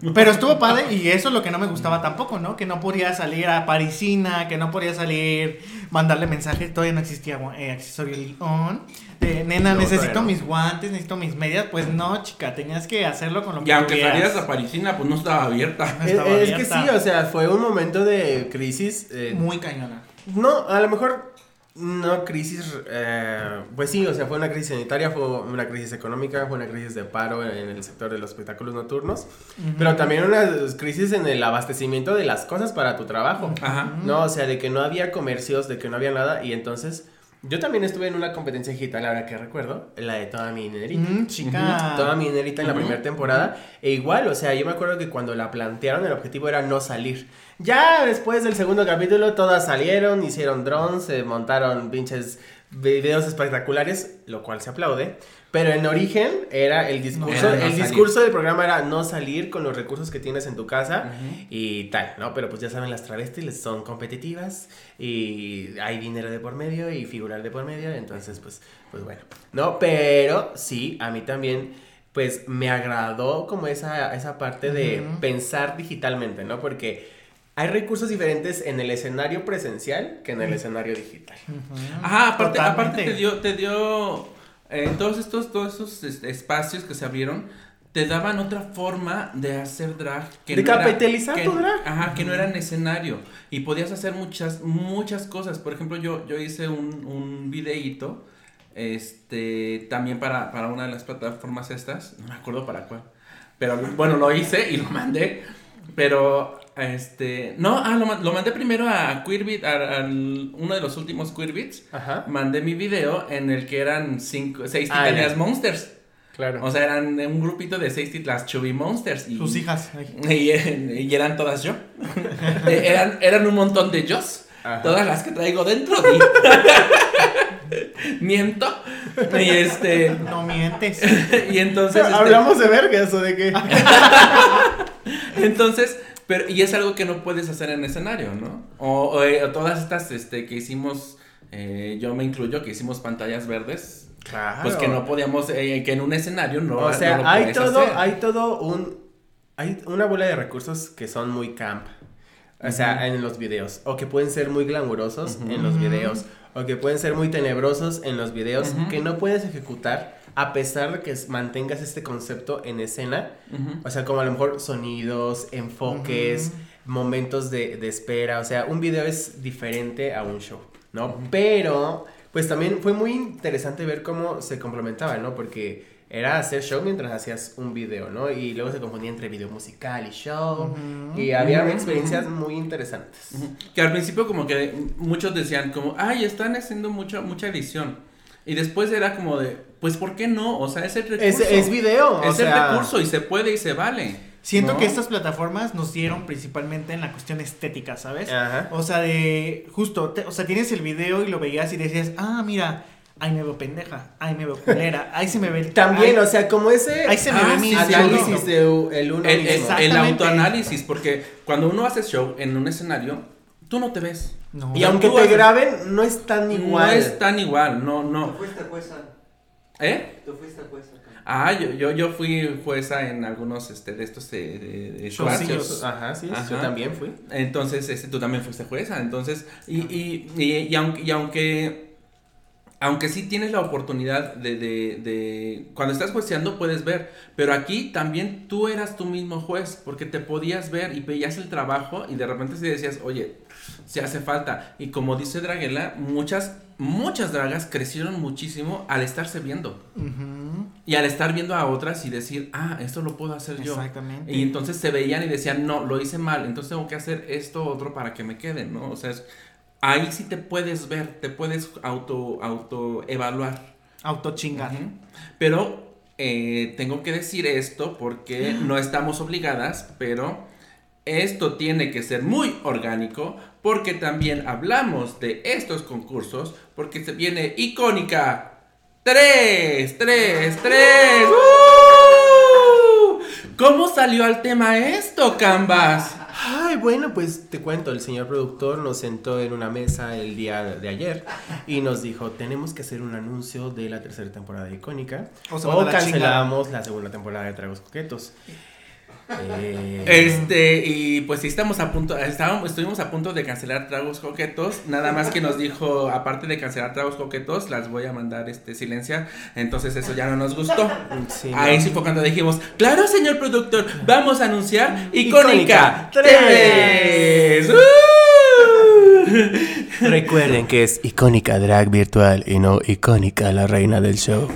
[laughs] Pero estuvo padre y eso es lo que no me gustaba tampoco, ¿no? Que no podía salir a Parisina, que no podía salir, mandarle mensajes, todavía no existía eh, accesorio León. De, nena, No, necesito mis guantes, necesito mis medias. Pues no, chica, tenías que hacerlo con lo que Y aunque tuvieras. salieras a Parisina, pues no estaba abierta. No Es, que sí, o sea, fue un momento de crisis. eh, Muy cañona. No, a lo mejor no crisis, eh, pues sí, o sea, fue una crisis sanitaria, fue una crisis económica, fue una crisis de paro en el sector de los espectáculos nocturnos, pero también una crisis en el abastecimiento de las cosas para tu trabajo. Ajá. No, o sea, de que no había comercios, de que no había nada, y entonces yo también estuve en una competencia digital, ahora que recuerdo, la de toda mi dinerita. Mm, chica. Toda mi dinerita en la primera temporada. E igual, o sea, yo me acuerdo que cuando la plantearon, el objetivo era no salir. Ya después del segundo capítulo, todas salieron, hicieron drones, se montaron pinches videos espectaculares, lo cual se aplaude. Pero en origen era el discurso, no el salir. discurso del programa era no salir con los recursos que tienes en tu casa y tal, ¿no? Pero pues ya saben, las travestis son competitivas y hay dinero de por medio y figurar de por medio, entonces pues, pues bueno, ¿no? Pero sí, a mí también pues me agradó como esa, esa parte de pensar digitalmente, ¿no? Porque hay recursos diferentes en el escenario presencial que en el escenario digital. Ajá, aparte, aparte te dio, te dio eh, todos estos, todos esos espacios que se abrieron, te daban otra forma de hacer drag. De no era- capitalizar que- tu drag. Ajá, que no era en escenario. Y podías hacer muchas, muchas cosas. Por ejemplo, yo, yo hice un, un videíto, este, también para, para una de las plataformas estas, no me acuerdo para cuál. Pero bueno, lo hice y lo mandé. Pero, este, no, ah, lo, ma- lo mandé primero a Queerbit, a, al- uno de los últimos Queerbits. Ajá. Mandé mi video en el que eran cinco, seis Ah, monsters. Claro. O sea, eran un grupito de seis titlas chubby monsters. Y, Sus hijas. Y, [laughs] y eran todas yo. [laughs] Eh, eran, eran un montón de yo. Todas las que traigo dentro. y- [laughs] Miento. Y este. No mientes. Y entonces. este, ¿Hablamos de vergas o de qué? Entonces, pero, y es algo que no puedes hacer en escenario, ¿no? O, o, eh, todas estas este, que hicimos, eh, yo me incluyo, que hicimos pantallas verdes, Claro. pues que no podíamos, eh, que en un escenario no O sea, no lo hay todo, hacer. hay todo un, hay una bola de recursos que son muy camp. O sea, en los videos. O que pueden ser muy glamurosos en los videos. O que pueden ser muy tenebrosos en los videos. Que no puedes ejecutar a pesar de que mantengas este concepto en escena. Ujú. O sea, como a lo mejor sonidos, enfoques, momentos de, de espera. O sea, un video es diferente a un show, ¿no? Pero, pues también fue muy interesante ver cómo se complementaba, ¿no? Porque era hacer show mientras hacías un video, ¿no? Y luego se confundía entre video musical y show. Y había experiencias muy interesantes. Que al principio como que muchos decían como, ay, están haciendo mucha, mucha edición. Y después era como de, pues, ¿por qué no? O sea, es el recurso. Es, es video, o Es sea, el recurso y se puede y se vale. Siento ¿no? que estas plataformas nos dieron principalmente en la cuestión estética, ¿sabes? Ajá. O sea, de justo, te- o sea, tienes el video y lo veías y decías, ah, mira, ahí me veo pendeja, ahí me veo culera, ahí se me ve el... [laughs] También, ahí- o sea, como ese Ahí se me Ah, ve mi sí, sí, análisis sí. de el uno El, el- mismo. el Exactamente. autoanálisis, porque cuando uno hace show en un escenario, tú no te ves. No. Y aunque tú te haces- graben, no es tan igual. No es tan igual, no, Tú no. fuiste jueza. ¿Eh? Tú fuiste jueza. Ah, yo, yo, yo fui jueza en algunos este, de estos eh, de- de Showcillos. espacios. Ajá, sí, Ajá. yo también fui. Entonces, este, tú también fuiste jueza. Entonces, y, y, y, y aunque, y aunque aunque sí tienes la oportunidad de, de, de, cuando estás jueceando puedes ver, pero aquí también tú eras tú mismo juez, porque te podías ver y veías el trabajo y de repente si decías, oye, se hace falta. Y como dice Draguela, muchas, muchas dragas crecieron muchísimo al estarse viendo. Y al estar viendo a otras y decir, ah, esto lo puedo hacer yo. Exactamente. Y entonces se veían y decían, no, lo hice mal, entonces tengo que hacer esto otro para que me queden, ¿no? O sea, es- ahí sí te puedes ver, te puedes auto, auto evaluar. Autochingar. Ujú. Pero eh, tengo que decir esto porque [gasps] no estamos obligadas, pero esto tiene que ser muy orgánico porque también hablamos de estos concursos porque se viene icónica. ¡Tres! ¡Tres! ¡Tres! ¡Uh! ¿Cómo salió al tema esto, Canvas? Ay, bueno, pues te cuento, el señor productor nos sentó en una mesa el día de ayer y nos dijo, tenemos que hacer un anuncio de la tercera temporada de Icónica O a la cancelamos la segunda temporada de Tragos Coquetos. Eh, Este, y pues sí estamos a punto, estábamos, estuvimos a punto de cancelar tragos coquetos, nada más que nos dijo, aparte de cancelar tragos coquetos, las voy a mandar este silenciar, entonces eso ya no nos gustó. sí, Ahí ¿no? sí fue cuando dijimos, claro señor productor, vamos a anunciar Icónica Icónica 3. Recuerden que es Icónica Drag Virtual y no Icónica la reina del show.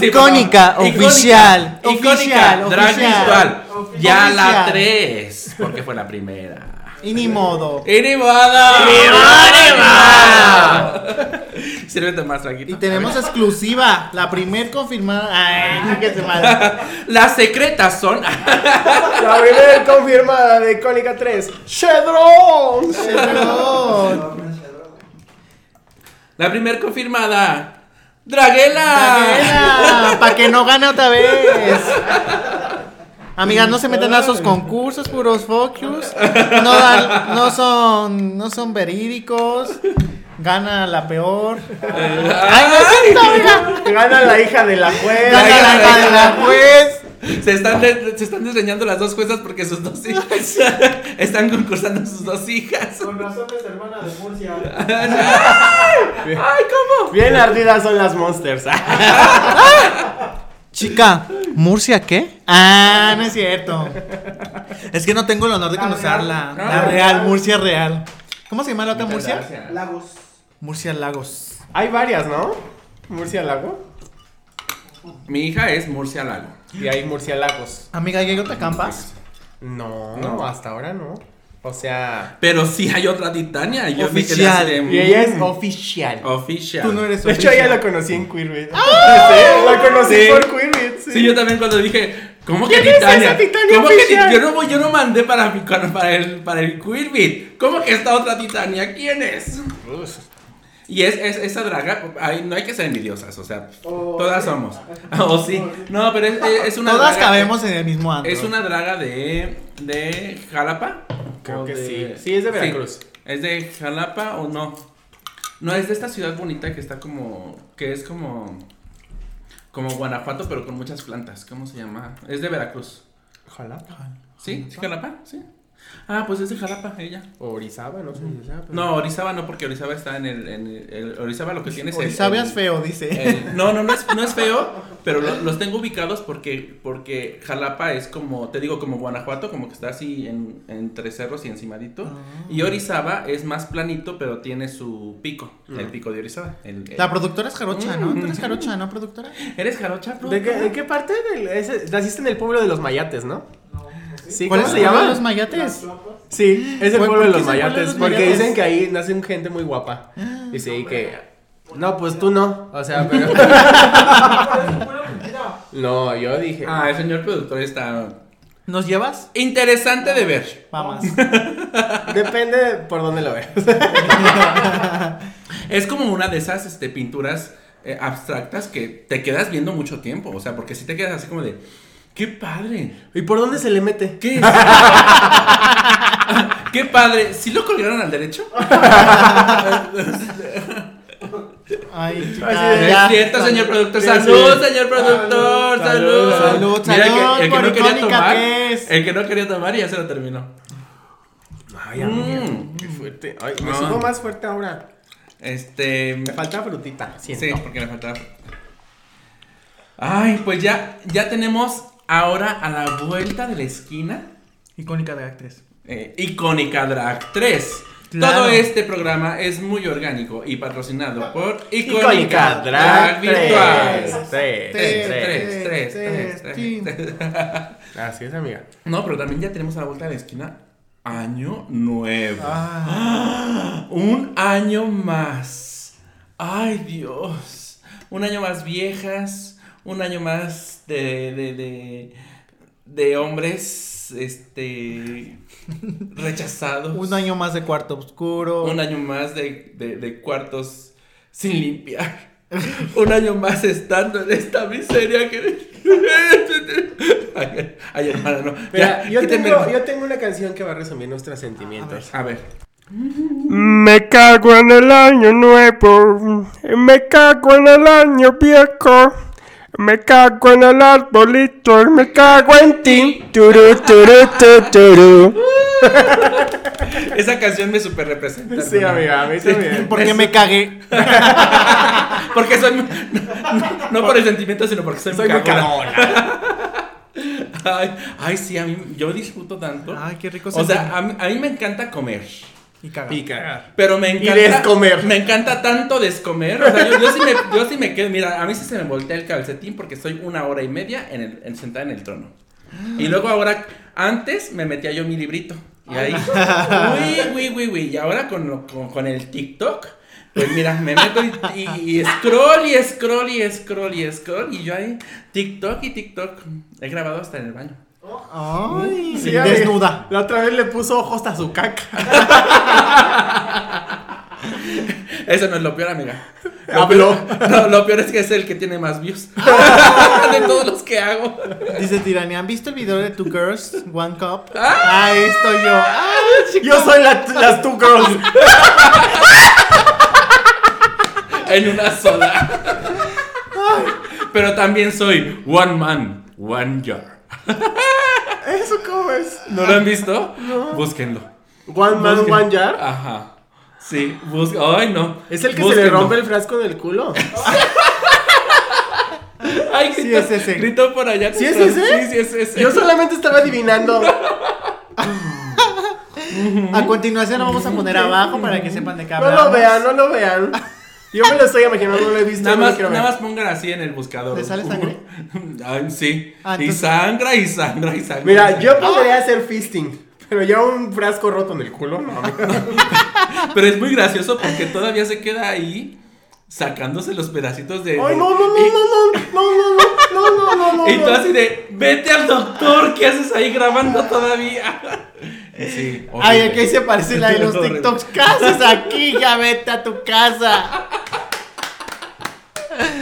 Icónica, oficial, Icónica, oficial, drag oficial. virtual, ya la Oficial. 3, porque fue la primera. Y ni modo. ¡Y ni modo! Sírvete más, Y Traguito. tenemos exclusiva, la primer confirmada. Ay, que se madre. Las secretas son. La [laughs] primera confirmada de Icónica 3, Chedron. Perdón. La primer confirmada. ¡Draguela! Para que no gane otra vez. Amigas, no se metan a esos concursos, puros focus. No, dan- no son, no son verídicos. Gana la peor. Ay, no es cierto, oiga. Gana la hija de la juez. Gana la hija de la juez. Se están, de- se están desdeñando las dos juezas porque sus dos hijas [laughs] están concursando sus dos hijas. Con razón es hermana de Murcia. [laughs] ¡Ay, cómo! Bien ardidas son las monsters. [laughs] Chica, ¿Murcia qué? Ah, no es cierto. Es que no tengo el honor de conocerla. La real, Murcia real. ¿Cómo se llama la otra Murcia? Lagos. Murcia Lagos. Hay varias, ¿no? Murciélago. Mi hija es Murcia Lago. Y hay murciélagos. Amiga, ¿y hay otra campas? No, No. hasta ahora no. O sea. Pero sí hay otra Titania. Yo Oficial. Y ella es oficial. Oficial. Tú no eres De hecho, oficial. ella la conocí en Queerbit. [laughs] Sí, la conocí Sí. por Queerbit. Sí. Yo también cuando dije, ¿cómo que ¿Quién es Titania? esa Titania ¿Cómo que oficial? Yo no voy, yo no mandé para mi- para el para el Queerbit. ¿Cómo que esta otra Titania? ¿Quién es? Y es, es esa draga, ay, no hay que ser envidiosas, o sea, [laughs] Oh, todas sí. somos. O sí. No, pero es, es una Todas draga- cabemos en el mismo antro. Es una draga de de Jalapa. Creo ¿O que de- sí. Sí, es de Veracruz. ¿Es de Jalapa o no? No, es de esta ciudad bonita que está como. que es como. Como Guanajuato, pero con muchas plantas. ¿Cómo se llama? Es de Veracruz. Ojalá. ¿Sí? ¿Sí, Jalapa? Sí. Ah, pues es de Jalapa, ella. O Orizaba, no sé si sea. pero- No, Orizaba no, porque Orizaba está en el. En el, el- Orizaba lo que tiene es. el- Orizaba el- es feo, dice. el- no, no, no es, no es feo, [laughs] pero lo- los tengo ubicados porque, porque Jalapa es como, te digo, como Guanajuato, como que está así en, entre cerros y encimadito. Ah. Y Orizaba es más planito, pero tiene su pico, el pico de Orizaba. el- el- La productora es jarocha, ¿no? Tú eres jarocha, ¿no, productora? ¿Eres jarocha, qué, de qué parte del, ese- naciste en el pueblo de los mayates, no? Sí, ¿Cuál ¿cómo es se llama? de los mayates? Sí, es el ¿Por- pueblo de los mayates. Porque dicen que ahí nacen gente muy guapa. Y sí, que. No, pues tú no. O sea, [laughs] pero. [laughs] no, yo dije. Ah, el señor productor está ¿Nos llevas? interesante de ver. Vamos. [laughs] Depende de por dónde lo veas. Es como una de esas este, pinturas eh, abstractas que te quedas viendo mucho tiempo. O sea, porque si te quedas así como de. ¡Qué padre! ¿Y por dónde se le mete? ¿Qué es? [laughs] ¡Qué padre! ¿Sí lo colgaron al derecho? [laughs] Ay, chica, Es ya. cierto, señor productor. Sí, ¡Salud, sí. señor productor! ¡Salud! Salud, Mira salud que el que no quería tomar. El que no quería tomar ya se lo terminó. Ay, amiga, Mm. qué fuerte. Ay, me Ah. subo más fuerte ahora. Este. Me falta frutita, Sí, siento. porque me faltaba. Ay, pues ya, ya tenemos ahora a la vuelta de la esquina. Icónica de actriz. eh, Icónica Drag 3. Claro. Todo este programa es muy orgánico y patrocinado por Icónica, Icónica Drag Virtual. 3. Tres, Tres, tres, tres, tres, tres, tin. tres. Así es, amiga. No, pero también ya tenemos a la vuelta de la esquina año nuevo. Ah, Un año más. Ay, Dios. Un año más viejas. Un año más de. de. de, de hombres. Este. [laughs] rechazados. un año más de cuarto oscuro. Un año más de, de, de cuartos sin limpiar. [laughs] Un año más estando en esta miseria que. Ay, [laughs] ay, hermana, no. Mira, Ya, yo, tengo, yo tengo una canción que va a resumir nuestros sentimientos. A ver. Me cago en el año nuevo, me cago en el año viejo, me cago en el arbolito, y me cago en ti. Turu, turu, tu, turu. Esa canción me super representa. Sí, amiga, a mí también. Porque me cagué. [laughs] Porque soy. No, no por el sentimiento, sino porque soy, Soy muy cagona. [laughs] Ay, ay, sí, a mí. Yo disfruto tanto. Ay, qué rico o sea, sentir. a mí, a mí me encanta comer. Y cagar. Y cagar. Pero me encanta. descomer. Me encanta tanto descomer. O sea, yo, yo sí me, yo sí me quedo. Mira, a mí sí se me voltea el calcetín porque estoy una hora y media en el, en, sentada en el trono. Y luego ahora, antes me metía yo mi librito. Y ahí. Uy, uy, uy, uy. Y ahora con, lo- con, con el TikTok. Pues mira, me meto y, y, y scroll y scroll y scroll y scroll. Y yo ahí, TikTok y TikTok. He grabado hasta en el baño. Ay, Sí, desnuda. La otra vez le puso ojos a su caca. [laughs] Eso no es lo peor, amiga. Habló. No, lo peor es que es el que tiene más views. [laughs] de todos los que hago. Dice Tirania, ¿han visto el video de Two Girls, One Cup? Ahí estoy yo. Ah, Yo soy la- las two girls. [laughs] En una sola. Pero también soy one man, one jar. [laughs] ¿Eso cómo es? ¿No lo han visto? Búsquenlo. One man, Busquen. one jar. Ajá. Sí, busquen. Ay, no. ¿Es el que se le Búsquenlo. rompe el frasco en el culo? [laughs] Ay, Sí, gritó, es ese. Gritó por allá. ¿Sí es ese? Sí, sí, es ese. Yo solamente estaba adivinando. [laughs] A continuación lo vamos a poner abajo para que sepan de qué No hablamos. lo vean, no lo vean. Yo me lo estoy imaginando, no lo he visto. Nada más, nada pongan así en el buscador. ¿Le sale sangre? Ay, sí. Ah, y sangra y sangra y sangra. Mira, yo podría hacer fisting. Pero ya un frasco roto en el culo, no. Pero es muy gracioso porque todavía se queda ahí sacándose los pedacitos de. Ay, no, no, no, y- no, no, no, no, no, no, no, no. Y tú así de, vete al doctor, ¿qué haces ahí grabando todavía? Sí, Ay, horrible. aquí se parece la de [laughs] los. TikToks. ¿Qué haces aquí? Ya vete a tu casa.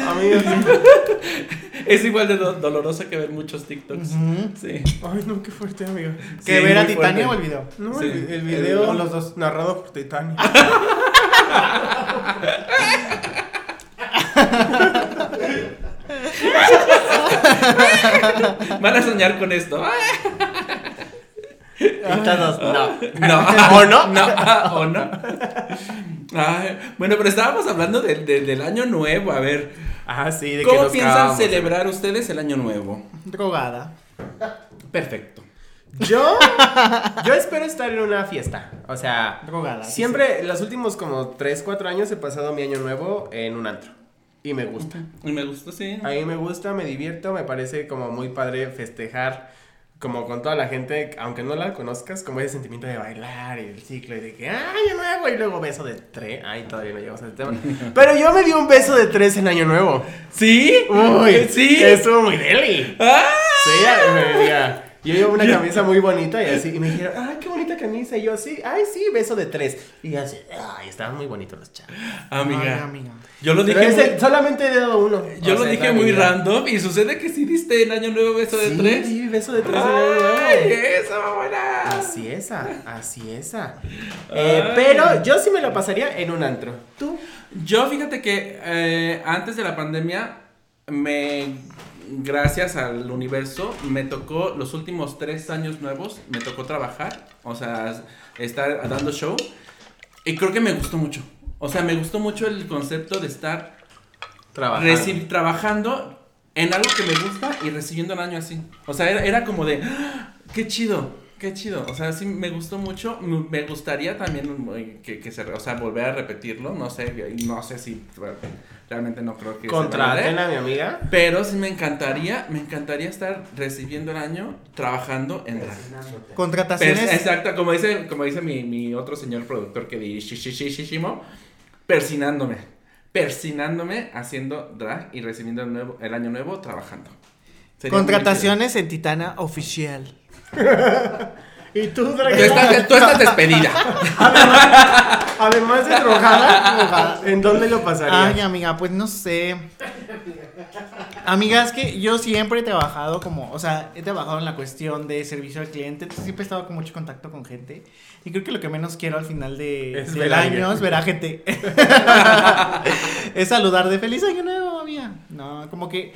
Amigo, Es igual de do- doloroso que ver muchos TikToks. Sí. Ay, no, qué fuerte, amigo. ¿Que Sí, ver a Titania fuerte. o el video? No, Sí. el, el video. O los dos. Narrado por Titania. [laughs] Van a soñar con esto. Todos, no. No. [laughs] ¿O no? No. [laughs] ¿O no? Ay, bueno, pero estábamos hablando del- del- del año nuevo. A ver, Ah, sí, de que ¿cómo nos piensan celebrar ustedes el año nuevo? Drogada. Perfecto. Yo, [laughs] yo espero estar en una fiesta. O sea, Drogada. siempre, los últimos como 3, 4 años he pasado mi año nuevo en un antro. Y me gusta. Y me gustó, sí. A mí me gusta, me divierto, me parece como muy padre festejar como con toda la gente, aunque no la conozcas, como ese sentimiento de bailar y el ciclo y de que ¡ah, año nuevo! Y luego beso de tres. Ay, todavía no llegamos al tema. [laughs] Pero yo me di un beso de tres en año nuevo. ¿Sí? Uy, sí. Estuvo muy deli. ¡Ah! Sí, ya, me decía, yo llevo una camisa muy bonita y así, y me dijeron, ay, qué bonita camisa, y yo así, ay, sí, beso de tres, y así, ay, estaban muy bonitos los chavos. Amiga. Ay, amiga. Yo lo dije. ese- muy- solamente he dado uno. Yo O lo sea, dije muy bien. random y sucede que sí diste en año nuevo beso de Sí, tres. Sí, beso de tres ¡Ay, eso, buena! Así esa, así esa. Eh, pero yo sí me lo pasaría en un antro. ¿Tú? Yo fíjate que eh, antes de la pandemia, me, gracias al universo, me tocó los últimos tres años nuevos, me tocó trabajar, o sea, estar dando show, y creo que me gustó mucho. O sea, me gustó mucho el concepto de estar Trabajando. trabajando en algo que me gusta y recibiendo el año así. O sea, era, era como de, ¡ah! qué chido, qué chido. O sea, sí me gustó mucho. Me gustaría también eh, que, que se, o sea, volver a repetirlo. No sé, no sé si realmente no creo que se Contraten logre. a mi amiga. Pero sí me encantaría, me encantaría estar recibiendo el año trabajando en drag. Contrataciones. Pers- exacto, como dice, como dice mi, mi otro señor productor que dice Shishishishimo, persinándome. Persinándome haciendo drag y recibiendo el, nuevo, el año nuevo trabajando. Sería Contrataciones en Titana Oficial. [laughs] Y tú, chido. Tú estás, tú estás despedida. además de drogada, ¿en dónde lo pasarías? Ay, amiga, pues no sé. Amiga, es que yo siempre he trabajado como, o sea, he trabajado en la cuestión de servicio al cliente, siempre he estado con mucho contacto con gente. Y creo que lo que menos quiero al final de, Es del año es ver a gente. [laughs] es saludar de feliz año nuevo, amiga. No, como que,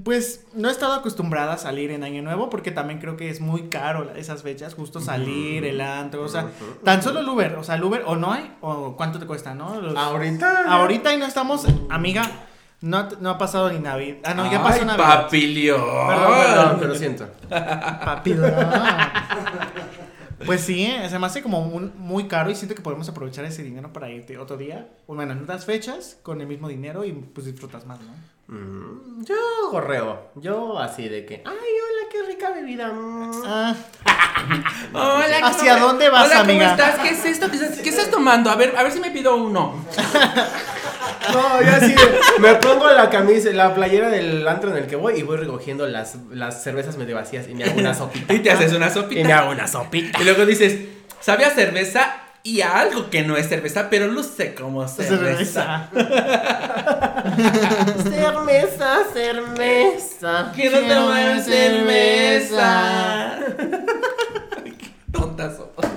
pues, no he estado acostumbrada a salir en año nuevo porque también creo que es muy caro esas fechas, justo salir, el antro, o sea, tan solo el Uber, o sea, el Uber o no hay, o cuánto te cuesta, ¿no? Los- Ahorita. Ahorita y no estamos, amiga, no, no ha pasado ni Navidad. Ah, no, ya pasó Ay, Navidad. papilio. Perdón, perdón, pero siento. Papi, no. [laughs] Pues sí, eh, se me hace como un- muy caro y siento que podemos aprovechar ese dinero para irte otro día, o bueno, en otras fechas, con el mismo dinero y pues disfrutas más, ¿no? Mm, Yo gorreo. Yo así de que. Ay, hola, qué rica bebida. Mm. Ah, [laughs] Hola, ¿cómo- ¿Hacia dónde vas, Hola, amiga? ¿cómo estás? ¿Qué es esto? ¿Qué estás, tomando? A ver, a ver si me pido uno. [laughs] No, yo así de, me pongo la camisa, la playera del antro en el que voy y voy recogiendo las, las cervezas medio vacías y me hago una sopita. [laughs] Y te haces una Y me sopita. hago una sopita. Y luego dices, sabe a cerveza y a algo que no es cerveza, pero luce como cerveza. Cerveza, [laughs] cerveza. Quiero Quiero tomar cerveza. somos. [laughs]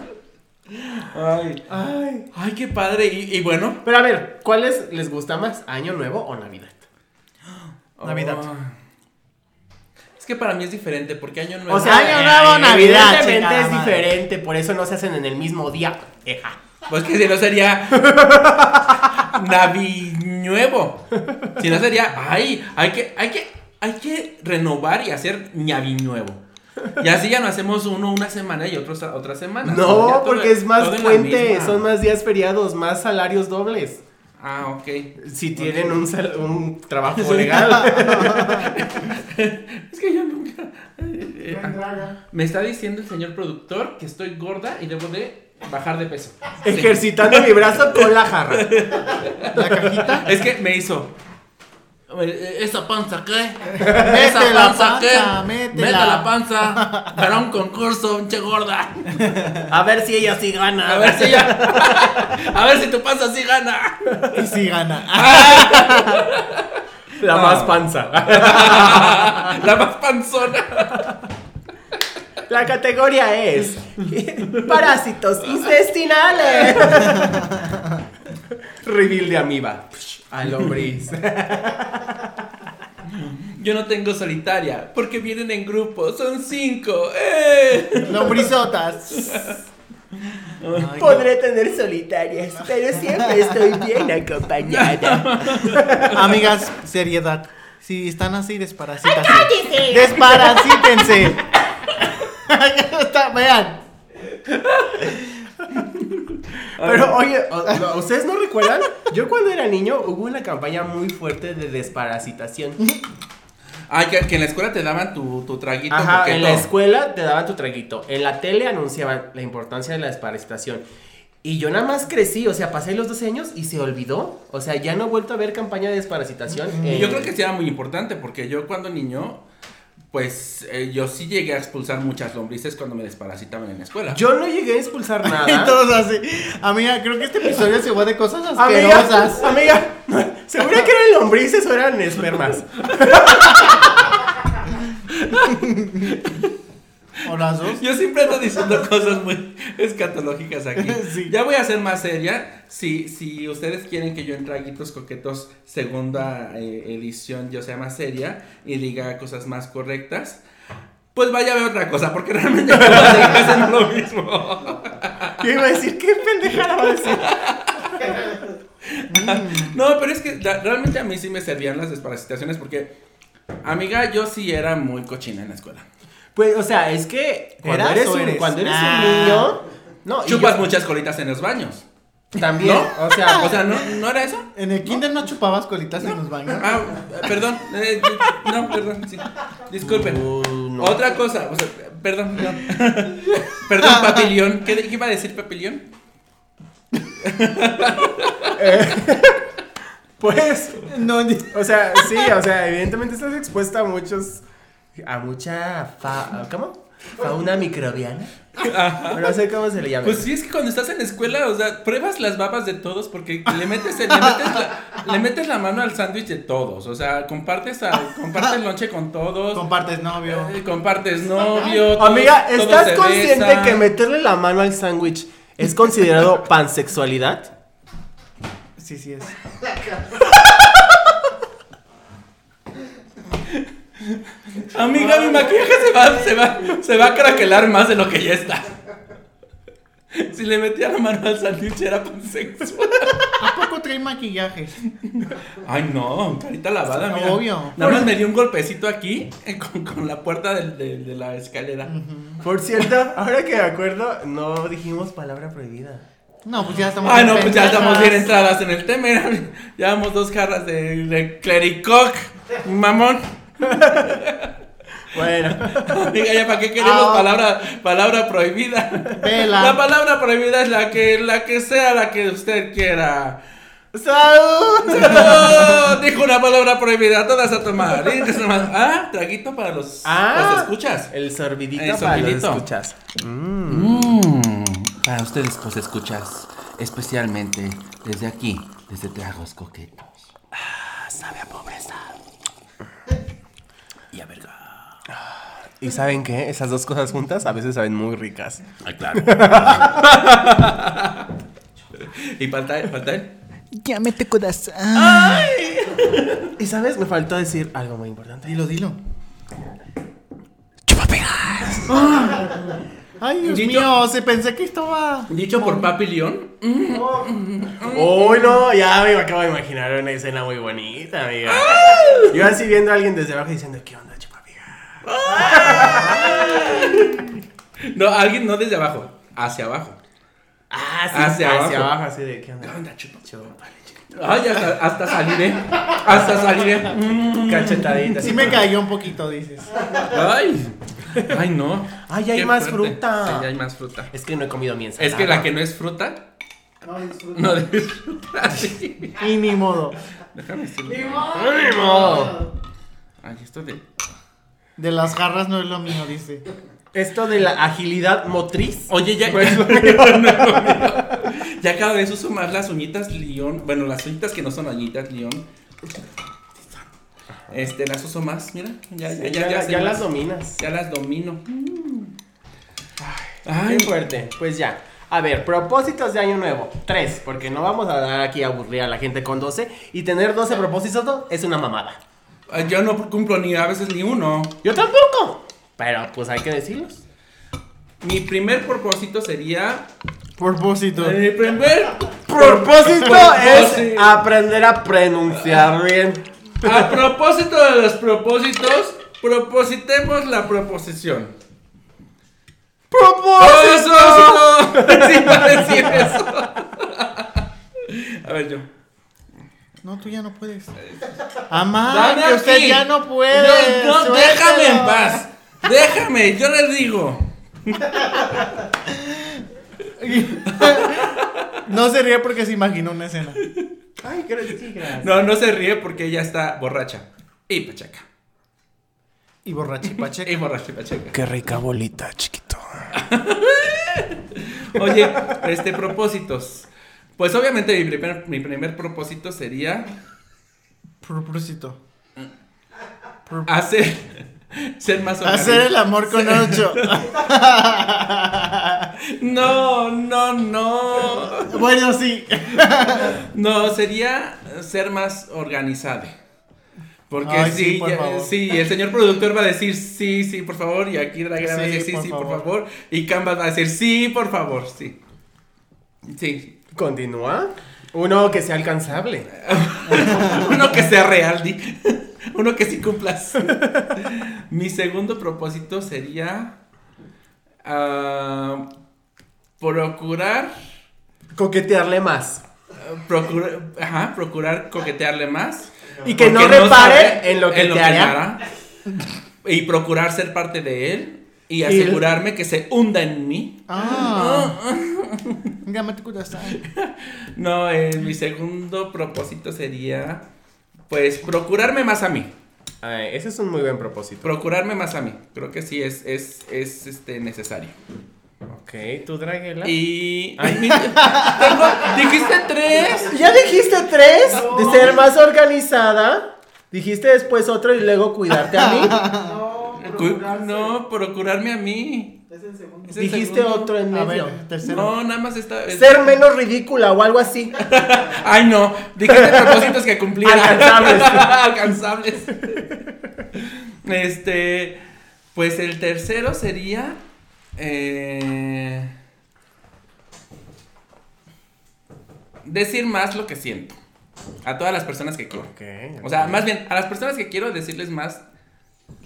Ay, Ay. ay, qué padre. Y, y bueno. Pero a ver, ¿cuáles les gusta más? ¿Año nuevo o Navidad? Navidad. Es que para mí es diferente porque año nuevo. O sea, Año nuevo, Navidad, Evidentemente es madre. diferente, por eso no se hacen en el mismo día. Eja. Pues que si no sería [laughs] Navinuevo. Si no sería, ay, hay que, hay que, hay que renovar y hacer Navinuevo. Y así ya no hacemos uno una semana y otro otra semana. No, porque es más puente, son más días feriados, más salarios dobles. Ah, ok. Si tienen un, sal- un trabajo legal. [laughs] Es que yo nunca. eh, eh, me está diciendo el señor productor que estoy gorda y debo de bajar de peso. Ejercitando mi brazo con la jarra. [laughs] La cajita. Es que me hizo. Eh, ¿Esa panza qué? [laughs] Mete ¿Esa la panza qué? panza, métela. Meta la panza para un concurso, pinche gorda. A ver si ella sí gana. A ver si ya. A ver si tu panza sí gana. Y sí gana. [laughs] La más panza. [laughs] La más panzona. La categoría es Parásitos intestinales. Reveal de amiba. A lombriz. [laughs] Yo no tengo solitaria porque vienen en grupo, son cinco. ¡Eh! Lombrizotas. Ay, Podré tener solitarias, pero siempre estoy bien acompañada. [laughs] Amigas, seriedad. Si están así, desparasítense. ¡Cállese! Desparasítense. Está- [laughs] Vean. Pero oye, ¿ustedes no recuerdan? [laughs] Yo cuando era niño hubo una campaña muy fuerte de desparasitación. Ay, que, que en la escuela te daban tu, tu traguito. Ajá, coqueto. en la escuela te daban tu traguito. En la tele anunciaban la importancia de la desparasitación. Y yo nada más crecí, o sea, pasé los 12 años y se olvidó. O sea, ya no he vuelto a ver campaña de desparasitación. Yo creo que sí era muy importante porque yo cuando niño, pues eh, yo sí llegué a expulsar muchas lombrices cuando me desparasitaban en la escuela. Yo no llegué a expulsar Y [laughs] nada. así. Amiga, creo que este episodio se fue de cosas Amiga, asquerosas. [laughs] amiga, ¿segura que eran lombrices o eran espermas? [laughs] ¿O las dos? Yo siempre ando diciendo cosas muy escatológicas aquí. [laughs] Sí. Ya voy a ser más seria. Si, si ustedes quieren que yo en Traguitos Coquetos segunda eh, edición yo sea más seria y diga cosas más correctas, pues vaya a ver otra cosa, porque realmente seguir haciendo lo mismo. [laughs] Yo iba a decir, ¿qué pendejada va a decir? [laughs] que da- realmente a mí sí me servían las desparasitaciones porque, amiga, yo sí era muy cochina en la escuela. Pues, o sea, es que cuando ¿Eras eres, un, eres? cuando eres Ah. un niño. No, Chupas yo muchas colitas en los baños. también. ¿No? O sea, [laughs] O sea, ¿no, ¿no era eso? En el kinder no chupabas colitas en los baños. Ah, perdón. eh, no, perdón, sí. Disculpen. Uh, no. Otra cosa, o sea, perdón, no. [laughs] perdón, papilión. ¿Qué, qué iba a decir papilión? [laughs] Pues, No, o sea, sí, o sea, evidentemente estás expuesta a muchos. A mucha. Fa, ¿Cómo? Fauna microbiana. No sé cómo se le llama. Pues sí, es que cuando estás en la escuela, o sea, pruebas las babas de todos porque le metes, le metes, la, le metes la mano al sándwich de todos. O sea, compartes, a, compartes lonche con todos. compartes novio. eh, compartes novio. todos- Amiga, ¿estás consciente besan. que meterle la mano al sándwich es considerado [laughs] pansexualidad? Sí, sí es. [laughs] [laughs] Amiga, mi maquillaje se va, se va, se va a craquelar más de lo que ya está. Si le metía la mano al sándwich era pansexual. ¿A poco trae maquillaje? Ay, no, carita lavada, mira. Obvio. Nada más me dio un golpecito aquí eh, con, con la puerta del- de, de la escalera. Por cierto, ahora que me acuerdo, no dijimos palabra prohibida. No, pues ya estamos. Ay, en no, pues ya estamos bien entradas en el tema. mira, Llevamos dos jarras de, de clericoc, mamón. [laughs] Bueno, Amiga, ya para qué queremos Ah. palabra, palabra prohibida. Vela. La palabra prohibida es la que, la que sea la que usted quiera. ¡Salud! Dijo una palabra prohibida, todas a tomar. Ah, traguito para los, Ah. los escuchas. El sorbidito El para los sorbidito. escuchas. Mm, para ustedes, pues escuchas, especialmente desde aquí, desde Tragos Coquetos. Ah, sabe a pobreza. Y a verga. ¿Y saben qué? Esas dos cosas juntas a veces saben muy ricas. Ay, claro. [laughs] ¿Y falta él? ¿Falta él? Ya me te codas. ¿Y sabes? Me faltó decir algo muy importante. Dilo, dilo. ¡Chupapegas! Ay, Dios Dicho- mío, se pensé que estaba. Dicho por Papi León. ¡Uy, no! Ya me acabo de imaginar una escena muy bonita, amiga. Yo así viendo a alguien desde abajo diciendo, ¿qué onda? [laughs] No, alguien no desde abajo, hacia abajo. Ah, sí, Hacia hacia, abajo. abajo. así de, ¿qué onda? ¿Qué onda, chupa? Ay, hasta, hasta saliré. Hasta saliré. Mm. Cachetadita. Sí me cayó un poquito, dices. Ay. Ay, no. Ay, hay Qué más fuerte. fruta. Sí, hay más fruta. Es que no he comido mi ensalada. Es que la que no es fruta, No, disfruta. no disfruta. [laughs] Sí. Y ni modo. Déjame decirlo. ¡Ánimo! Ay, esto de. De las garras no es lo mío, dice. Esto de la agilidad motriz. Oye, ya. Pues, [laughs] ya cada vez uso más las uñitas León. Bueno, las uñitas que no son uñitas León. Este, las uso más, mira. Ya, ya, ya, ya, ya las dominas. Ya las domino. Ay, qué fuerte. Pues ya. A ver, propósitos de año nuevo. Tres, porque no vamos a dar aquí a aburrir a la gente con 12. Y tener 12 propósitos es una mamada. Yo no cumplo ni a veces ni uno. Yo tampoco. Pero pues hay que decirlos. Mi primer propósito sería. Propósito. Mi primer Propósito es Propósito. aprender a pronunciar bien. A propósito de los propósitos, propositemos la proposición. ¡Propósito! [laughs] Sí, va a decir eso. A ver, yo. No, tú ya no puedes. Amá, Dame que usted aquí. ya no puede. No, déjame en paz. Déjame, yo les digo. No se ríe porque se imaginó una escena. Ay, gracias. No, no se ríe porque ella está borracha. Y pachaca. Y borracha y pacheca. Y borracha y pachaca. Qué rica bolita, chiquito. [laughs] Oye, este, propósitos. Pues obviamente mi primer, mi primer propósito sería Propósito. hacer, ser más Hacer el amor con ocho. [laughs] No, no, no. bueno, sí. No, sería ser más organizado. Porque Ay, sí, sí, por ya- favor. sí, el señor productor va a decir sí, sí, por favor. Y aquí Dragana va a Sí, decir sí, por sí, por favor. favor. Y Canvas va a decir sí, por favor, sí. Sí. Continúa. Uno que sea alcanzable. [laughs] Uno que sea real, di. Uno que sí cumplas. Mi segundo propósito sería ah, procurar, Coquetearle más. procurar, ajá, procurar coquetearle más. Y que no repare en lo que te hará. Y procurar ser parte de él. Y asegurarme que se hunda en mí. Ah. [laughs] Gamate kudasai. [laughs] No, eh, mi segundo propósito sería, pues, procurarme más a mí. Ay, ese es un muy buen propósito. Procurarme más a mí. Creo que sí es, es, es este, necesario. Ok, ¿tú, Draguela? Y. [laughs] Ay, mi- tengo- dijiste tres. ¿Ya dijiste tres? De ser más organizada. Dijiste después otro y luego cuidarte a mí. No, procurarse. No, procurarme a mí. Es el segundo. Es el Dijiste segundo. otro en A medio. ver, tercero. No, nada más está. es- Ser menos ridícula o algo así. [laughs] Ay, no. Dijiste propósitos que cumplían. Alcanzables. [laughs] Alcanzables. Este. Pues el tercero sería. eh, decir más lo que siento. A todas las personas que quiero. O sea, más bien, a las personas que quiero decirles más,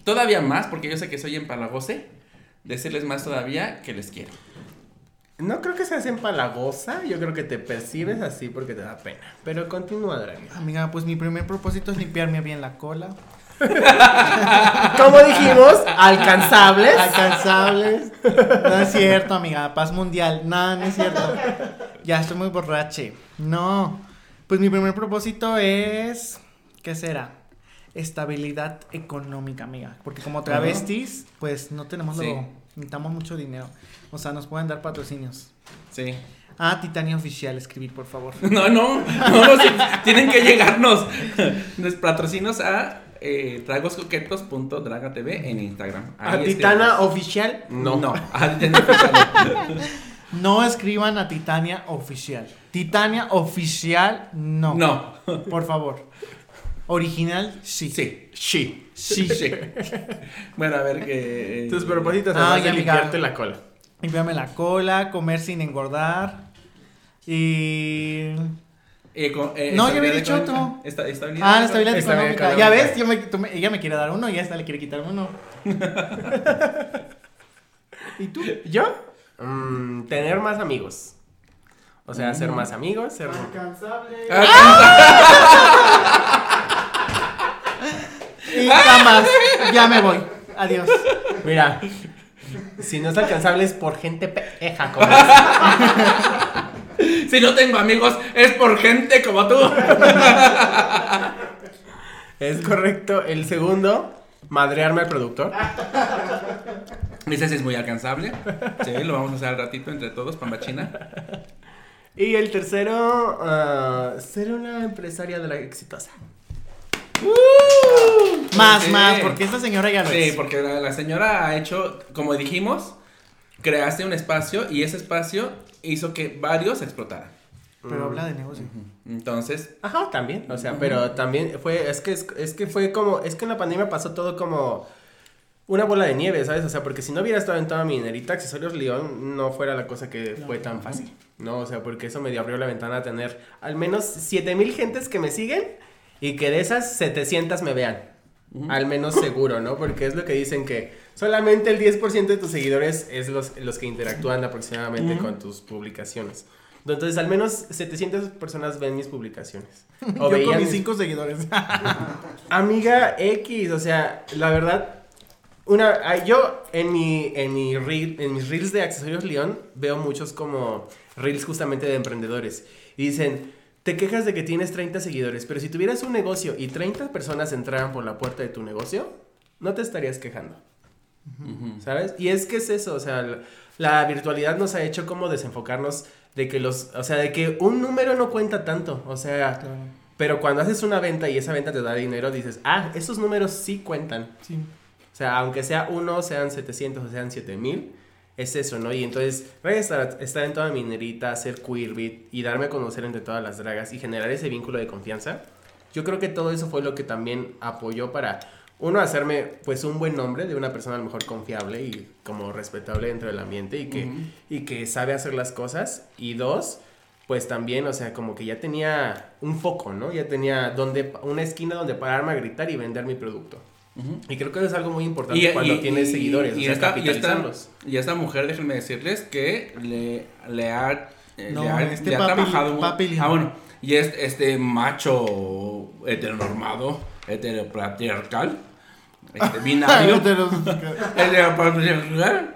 todavía más, porque yo sé que soy empalagose, decirles más todavía que les quiero. No creo que seas empalagosa. Yo creo que te percibes así porque te da pena. Pero continúa, Draguela. Amiga, pues mi primer propósito es limpiarme bien la cola. [laughs] Como dijimos, alcanzables. Alcanzables. No es cierto, amiga. Paz mundial. No, no es cierto. Ya estoy muy borrache. No. Pues mi primer propósito es. ¿Qué será? Estabilidad económica, amiga. Porque como travestis, pues no tenemos Sí. lo. Necesitamos mucho dinero. O sea, nos pueden dar patrocinios. Sí. Ah, Titania Oficial, escribir, por favor. [laughs] No, no, no, sí, tienen que llegarnos [laughs] los patrocinos a eh, tragoscoquetos.dragatv en Instagram. ¿A Titana oficial? No, no, a Titana Oficial. No escriban a Titania Oficial. Titania Oficial, no. No. Por favor. [laughs] Original, sí. Sí. Sí. Sí. Sí. [laughs] Bueno, a ver que. Tus propósitos Ah, además ya, de limpiarte la cola. Limpiarme la cola, comer sin engordar. Y. Eh, con- eh, No, ya había dicho otro. Esta- estabilidad. Ah, la estabilidad Estabilidad económica. Ya ves, Yo me- tú me- ella me quiere dar uno y esta le quiere quitar uno. [laughs] ¿Y tú? ¿Yo? Mm, tener más amigos. O sea, ser más amigos, ser... Alcanzable. [laughs] Y nada más. Ya me voy. Adiós. Mira, si no es alcanzable es por gente peja como es. Si no tengo amigos, es por gente como tú. Es correcto. El segundo, madrearme al productor. Ese sí es muy alcanzable. Sí, lo vamos a hacer al ratito entre todos, pambachina. Y el tercero, ah, ser una empresaria de la exitosa. Más, Sí. más, porque esta señora ya lo Sí, es. porque la, la señora ha hecho, como dijimos, creaste un espacio y ese espacio hizo que varios explotaran. Pero habla de negocio. Entonces, Ajá, también. O sea, pero también fue, es que, es, es que fue como, es que en la pandemia pasó todo como una bola de nieve, ¿sabes? O sea, porque si no hubiera estado en toda mi dinerita, Accesorios León no fuera la cosa que fue tan fácil, ¿no? O sea, porque eso me abrió la ventana a tener al menos 7000 gentes que me siguen y que de esas 700 me vean. Al menos seguro, ¿no? Porque es lo que dicen que solamente el 10% de tus seguidores es los, los que interactúan aproximadamente con tus publicaciones. Entonces, al menos 700 personas ven mis publicaciones. [laughs] O Yo veían con mis mis- cinco seguidores. [laughs] Amiga X, o sea, la verdad, una, yo en mi, en mi reel- en mis reels de accesorios León veo muchos como reels justamente de emprendedores y dicen, te quejas de que tienes 30 seguidores, pero si tuvieras un negocio y 30 personas entraran por la puerta de tu negocio, no te estarías quejando. ¿Sabes? Y es que es eso, o sea, la, la virtualidad nos ha hecho como desenfocarnos de que los, o sea, de que un número no cuenta tanto, o sea, pero cuando haces una venta y esa venta te da dinero, dices, ah, esos números sí cuentan. Sí. O sea, aunque sea uno, sean 700 o sean 7000, es eso, ¿no? Y entonces, voy a estar, estar en toda mi minerita, hacer queerbit y darme a conocer entre todas las dragas y generar ese vínculo de confianza. Yo creo que todo eso fue lo que también apoyó para, uno, hacerme pues un buen nombre de una persona a lo mejor confiable y como respetable dentro del ambiente y que, y que sabe hacer las cosas. Y dos, pues también, o sea, como que ya tenía un foco, ¿no? Ya tenía donde, una esquina donde pararme a gritar y vender mi producto. Y creo que eso es algo muy importante cuando tienes seguidores, y, o sea, esta, y, esta, capitalizarlos. y esta mujer, déjenme decirles que le, le ha, eh, No, le ha, este le ha papi- trabajado. papi ah, bueno. Y es este macho heteronormado, heteropatriarcal, este [laughs] binario. heteropatriarcal.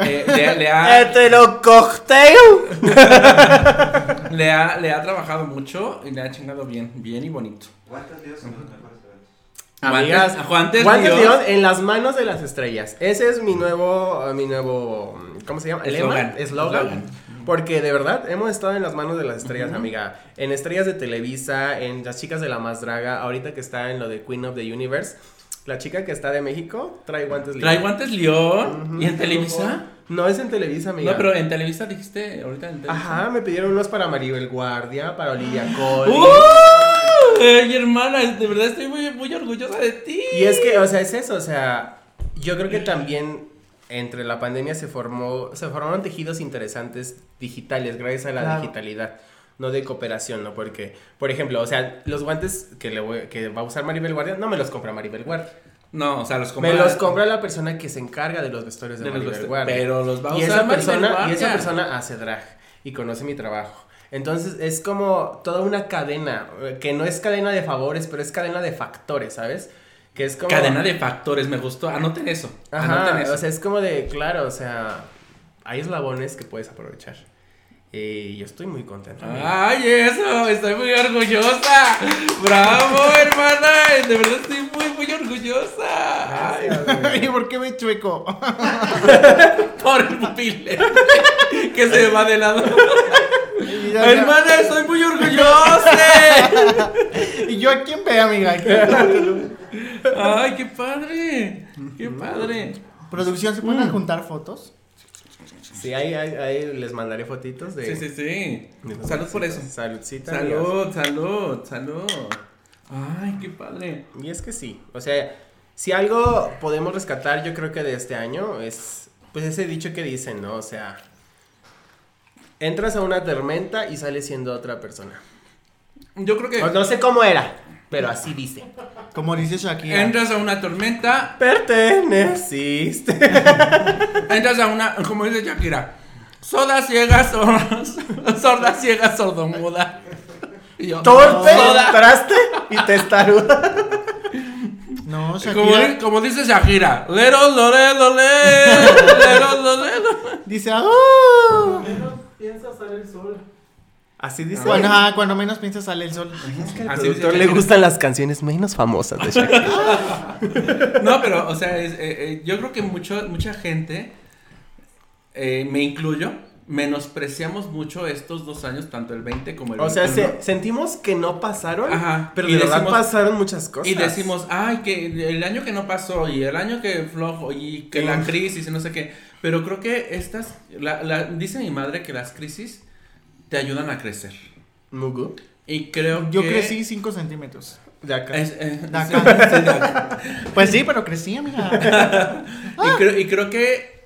eh, le, le ha, [laughs] [laughs] le, ha, le ha trabajado mucho y le ha chingado bien, bien y bonito. ¿Cuántos días son los mejores eventos? Amigas, Guantes- guantes Dios. En las manos de las estrellas. Ese es mi nuevo, mi nuevo, ¿cómo se llama? Eslogan. Eslogan. Porque de verdad hemos estado en las manos de las estrellas, amiga. En estrellas de Televisa, en las chicas de la más draga, ahorita que está en lo de Queen of the Universe. La chica que está de México trae guantes Trae León. guantes León Ujú. y en Televisa. No es en Televisa, amiga. No, pero en Televisa dijiste ahorita en Televisa. Ajá, me pidieron unos para Maribel Guardia, para Olivia [gasps] Cole. ¡Uh! Ey, hermana, de verdad estoy muy, muy orgullosa de ti. Y es que, o sea, es eso, o sea, yo creo que también entre la pandemia se formó, se formaron tejidos interesantes digitales gracias a la Claro. digitalidad, no de cooperación, ¿no? Porque, por ejemplo, o sea, los guantes que, le voy- que va a usar Maribel Guardia, no me los compra Maribel Guardia. No, o sea, los compra. Me los compra la persona que se encarga de los vestuarios de, de los Maribel vestu- Guardia. Pero los va a y usar esa Maribel persona y esa persona hace drag y conoce mi trabajo. Entonces es como toda una cadena, eh, que no es cadena de favores, pero es cadena de factores, ¿sabes? Que es como Cadena de factores, me gustó. Anoten eso. anoten Ajá, eso. o sea, es como de, claro, o sea, hay eslabones que puedes aprovechar. Y yo estoy muy contento. Ay, eso, estoy muy orgullosa. Bravo, hermana. De verdad estoy muy, muy orgullosa. Ay. ¿Y por qué me chueco? [laughs] por el pupile. [laughs] que se va de lado. Y ya- hermana, estoy muy orgullosa. [laughs] ¿Y yo a quién ve, amiga? Ay, qué padre. Qué padre. Producción, ¿se Mm. pueden juntar fotos? Sí, ahí, ahí, ahí les mandaré fotitos de... Sí, sí, sí. Salud por eso. Saludcita. Salud, salud, salud. Ay, qué padre. Y es que sí, o sea, si algo podemos rescatar, yo creo que de este año es, pues ese dicho que dicen, ¿no? O sea, entras a una tormenta y sales siendo otra persona. Yo creo que O no sé cómo era, pero así dice. Como dice Shakira. entras a una tormenta, Perteneciste. [laughs] entras a una, como dice Shakira, sorda, ciega, sorda, sorda, ciega, sordomuda. Y yo, Torpe, soda. traste y testaruda. No, Como, Shakira como dice Shakira, lero, lore, lore, lero, lore, lore. dice, ¡ah! Menos piensa sale el sol. Así dice. Cuando, ajá, cuando menos piensas sale el sol. Al Así productor dice le Shakira. gustan las canciones menos famosas de Shakira. [laughs] No, pero, o sea, es, eh, eh, yo creo que mucho, mucha gente, eh, me incluyo, menospreciamos mucho estos dos años, tanto el 20 como el O sea, 21. se- sentimos que no pasaron, Ajá, pero y de verdad decimos- pasaron muchas cosas. Y decimos, ay, que el año que no pasó y el año que flojo y que la crisis y no sé qué. Pero creo que estas, la, la- dice mi madre que las crisis te ayudan a crecer. Mugu. Y creo Yo que... crecí 5 centímetros. De acá. es- eh, De sí, acá. [laughs] sí, de acá. Pues sí, pero crecí, amiga. [laughs] Y, creo, y creo que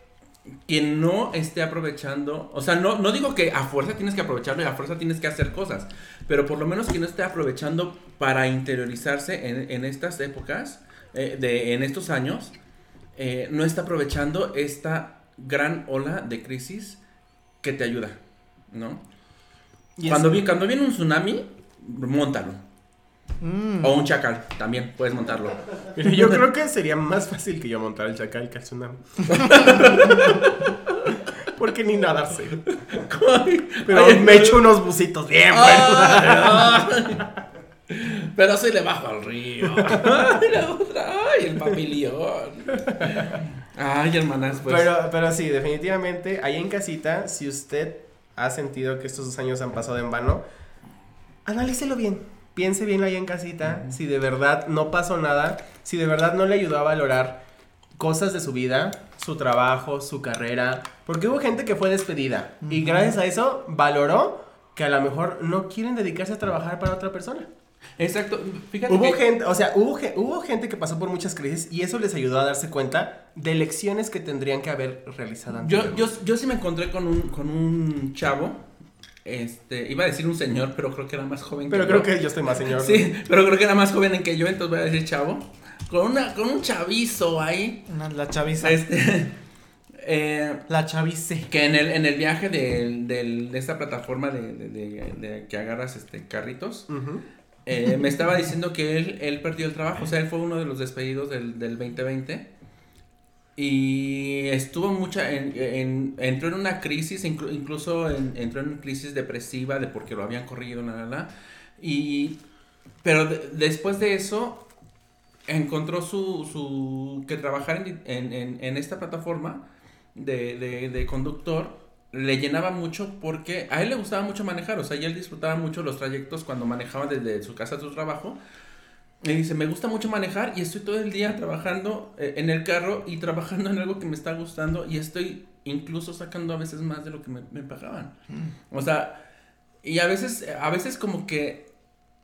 quien no esté aprovechando, o sea, no, no digo que a fuerza tienes que aprovecharlo y a fuerza tienes que hacer cosas, pero por lo menos quien no esté aprovechando para interiorizarse en, en estas épocas, eh, de, en estos años, eh, no está aprovechando esta gran ola de crisis que te ayuda, ¿no? Y Cuando, vi- cuando viene un tsunami, montalo. Mm. O un chacal, también puedes montarlo. [laughs] Yo creo que sería más fácil que yo montar el chacal que el tsunami. [laughs] Porque ni nadar sé. Pero Ay, me echo unos bucitos bien buenos. Pero sí le bajo al río. [laughs] Ay, la otra. Ay, el papilión. Ay, hermanas, pues. Pero, pero sí, definitivamente, ahí en casita, si usted ha sentido que estos dos años han pasado en vano, analícelo bien. Piense bien ahí en casita, si de verdad no pasó nada, si de verdad no le ayudó a valorar cosas de su vida, su trabajo, su carrera, porque hubo gente que fue despedida y gracias a eso valoró que a lo mejor no quieren dedicarse a trabajar para otra persona. Exacto. Fíjate Hubo que- gente, o sea, hubo, hubo gente que pasó por muchas crisis y eso les ayudó a darse cuenta de lecciones que tendrían que haber realizado Yo, anteriormente. yo, yo sí me encontré con un, con un chavo este, iba a decir un señor, pero creo que era más joven Pero que creo yo. que yo estoy más señor. Sí, pero creo que era más joven que yo, entonces voy a decir chavo. Con, una, con un chavizo ahí. Una- la chaviza. Este, [laughs] eh, La chavice. que en el, en el viaje del- del- de esta plataforma de, de- de- de que agarras este, carritos, Ujú. Eh, me estaba diciendo que él, él perdió el trabajo. O sea, él fue uno de los despedidos del, del 2020. Y estuvo mucha. En, en- entró en una crisis, inclu- incluso en- entró en una crisis depresiva de porque lo habían corrido, la verdad. Y. Pero de- después de eso, encontró su. su que trabajar en, en- esta plataforma de, de conductor le llenaba mucho porque a él le gustaba mucho manejar, o sea, y él disfrutaba mucho los trayectos cuando manejaba desde su casa a su trabajo. Y dice, me gusta mucho manejar y estoy todo el día trabajando eh, en el carro y trabajando en algo que me está gustando y estoy incluso sacando a veces más de lo que me, me pagaban. O sea, y a veces, a veces como que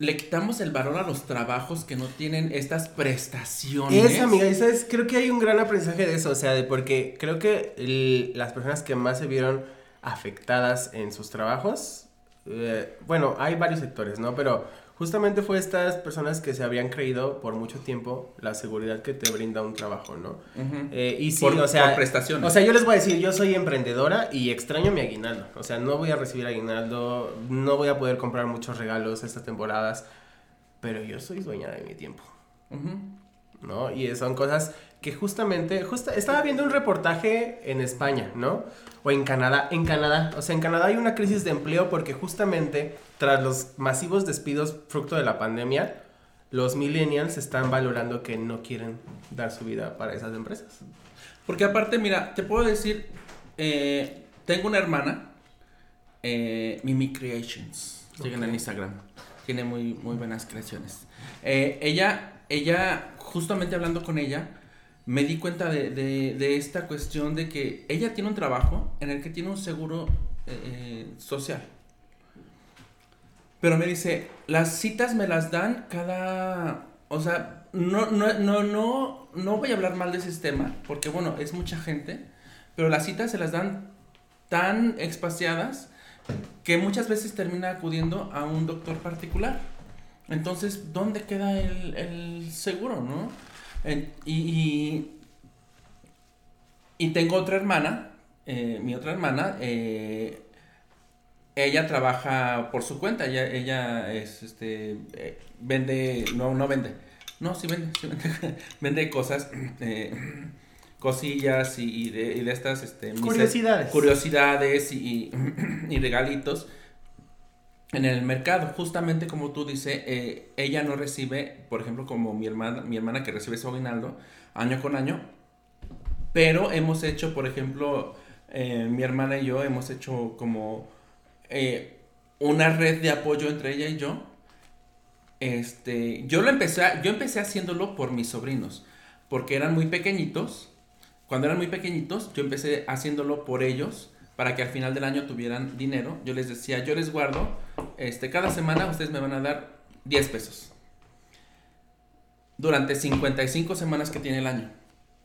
le quitamos el valor a los trabajos que no tienen estas prestaciones. Es, amiga, y sabes, creo que hay un gran aprendizaje de eso, o sea, de porque creo que el- las personas que más se vieron afectadas en sus trabajos, eh, bueno, hay varios sectores, ¿no? Pero justamente fue estas personas que se habían creído por mucho tiempo la seguridad que te brinda un trabajo, ¿no? Eh, y sí, Por- o sea, por prestaciones. o sea, yo les voy a decir, yo soy emprendedora y extraño mi aguinaldo. O sea, no voy a recibir aguinaldo, no voy a poder comprar muchos regalos estas temporadas, pero yo soy dueña de mi tiempo. Ujú. ¿no? Y son cosas que justamente, justa, estaba viendo un reportaje en España, ¿no? O en Canadá, en Canadá, o sea, en Canadá hay una crisis de empleo porque justamente tras los masivos despidos fruto de la pandemia, los millennials están valorando que no quieren dar su vida para esas empresas. Porque aparte, mira, te puedo decir, eh, tengo una hermana, eh, Mimi Creations, siguen en Instagram, tiene muy, muy buenas creaciones. Eh, ella, ella, justamente hablando con ella, me di cuenta de, de- de esta cuestión de que ella tiene un trabajo en el que tiene un seguro eh, social. Pero me dice, las citas me las dan cada... O sea, no, no, no, no, no voy a hablar mal de sistema, porque bueno, es mucha gente, pero las citas se las dan tan espaciadas que muchas veces termina acudiendo a un doctor particular. Entonces, ¿dónde queda el, el seguro, no? Y, y, y tengo otra hermana, eh, mi otra hermana, eh, ella trabaja por su cuenta, ella, ella es, este, eh, vende, no, no vende, no, sí vende, sí vende, [laughs] vende cosas, eh, cosillas y, y de, y de estas, este, Curiosidades. curiosidades y, y regalitos en el mercado. Justamente como tú dices, eh, ella no recibe, por ejemplo, como mi hermana, mi hermana que recibe su aguinaldo año con año, pero hemos hecho, por ejemplo, eh, mi hermana y yo hemos hecho como eh, una red de apoyo entre ella y yo. Este, yo lo empecé, a- yo empecé haciéndolo por mis sobrinos, porque eran muy pequeñitos. Cuando eran muy pequeñitos, yo empecé haciéndolo por ellos, para que al final del año tuvieran dinero. Yo les decía, yo les guardo, este, cada semana ustedes me van a dar 10 pesos. Durante 55 semanas que tiene el año.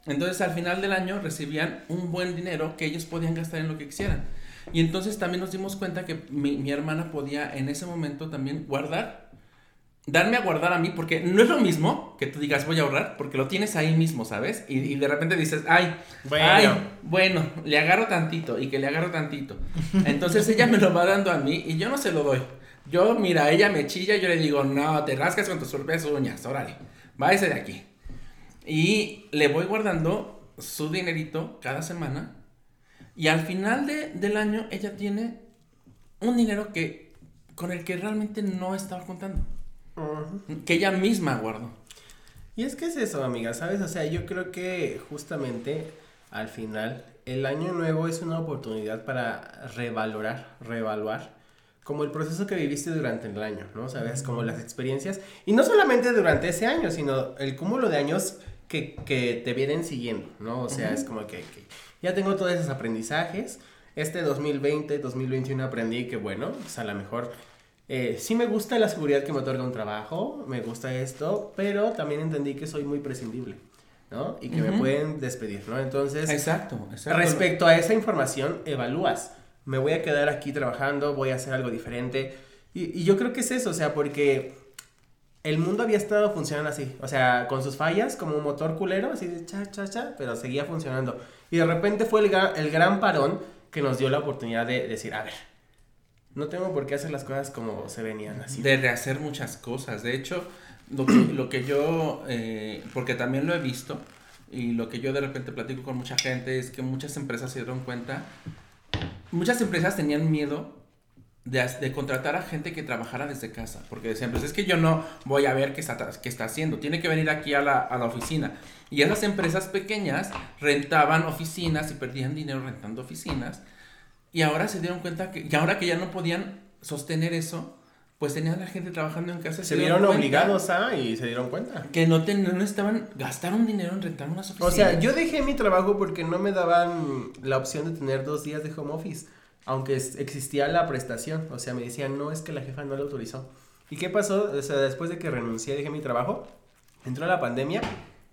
Entonces al final del año recibían un buen dinero que ellos podían gastar en lo que quisieran. Y entonces también nos dimos cuenta que mi, mi hermana podía en ese momento también guardar, darme a guardar a mí, porque no es lo mismo que tú digas voy a ahorrar, porque lo tienes ahí mismo, ¿sabes? Y, y de repente dices, ay, Bueno. ay, bueno, le agarro tantito y que le agarro tantito. Entonces ella me lo va dando a mí y yo no se lo doy. Yo, mira, ella me chilla, yo le digo, no, te rascas con tus propias uñas, órale, váyase de aquí. Y le voy guardando su dinerito cada semana. Y al final de- del año ella tiene un dinero que con el que realmente no estaba contando. Que ella misma guardó. Y es que es eso, amiga, ¿sabes? O sea, yo creo que justamente al final el año nuevo es una oportunidad para revalorar, reevaluar como el proceso que viviste durante el año, ¿no? ¿Sabes? Como las experiencias. Y no solamente durante ese año, sino el cúmulo de años que, que te vienen siguiendo, ¿no? O sea, es como que, que ya tengo todos esos aprendizajes. Este 2020, 2021 aprendí que, bueno, pues a lo mejor eh, sí me gusta la seguridad que me otorga un trabajo, me gusta esto, pero también entendí que soy muy prescindible, ¿no? Y que me Ujú. pueden despedir, ¿no? Entonces, Exacto, exacto. respecto a esa información, evalúas. Me voy a quedar aquí trabajando, voy a hacer algo diferente. Y, y yo creo que es eso, o sea, porque el mundo había estado funcionando así, o sea, con sus fallas, como un motor culero, así de cha, cha, cha, pero seguía funcionando. Y de repente fue el, gra- el gran parón que nos dio la oportunidad de decir, a ver, no tengo por qué hacer las cosas como se venían así. De rehacer muchas cosas. De hecho, lo que, lo que yo, eh, porque también lo he visto, y lo que yo de repente platico con mucha gente es que muchas empresas se dieron cuenta, muchas empresas tenían miedo de, contratar a gente que trabajara desde casa, porque decían, pues es que yo no voy a ver qué está, qué está haciendo, tiene que venir aquí a la, a la oficina. Y esas empresas pequeñas rentaban oficinas y perdían dinero rentando oficinas. Y ahora se dieron cuenta que, ahora que ya no podían sostener eso, pues tenían a la gente trabajando en casa. Se vieron obligados a y se dieron cuenta. Que no, ten- no estaban, gastaron dinero en rentar unas O oficinas. sea, yo dejé mi trabajo porque no me daban la opción de tener dos días de home office, aunque existía la prestación. O sea, me decían, no, es que la jefa no lo autorizó. ¿Y qué pasó? O sea, después de que renuncié, dejé mi trabajo, entró la pandemia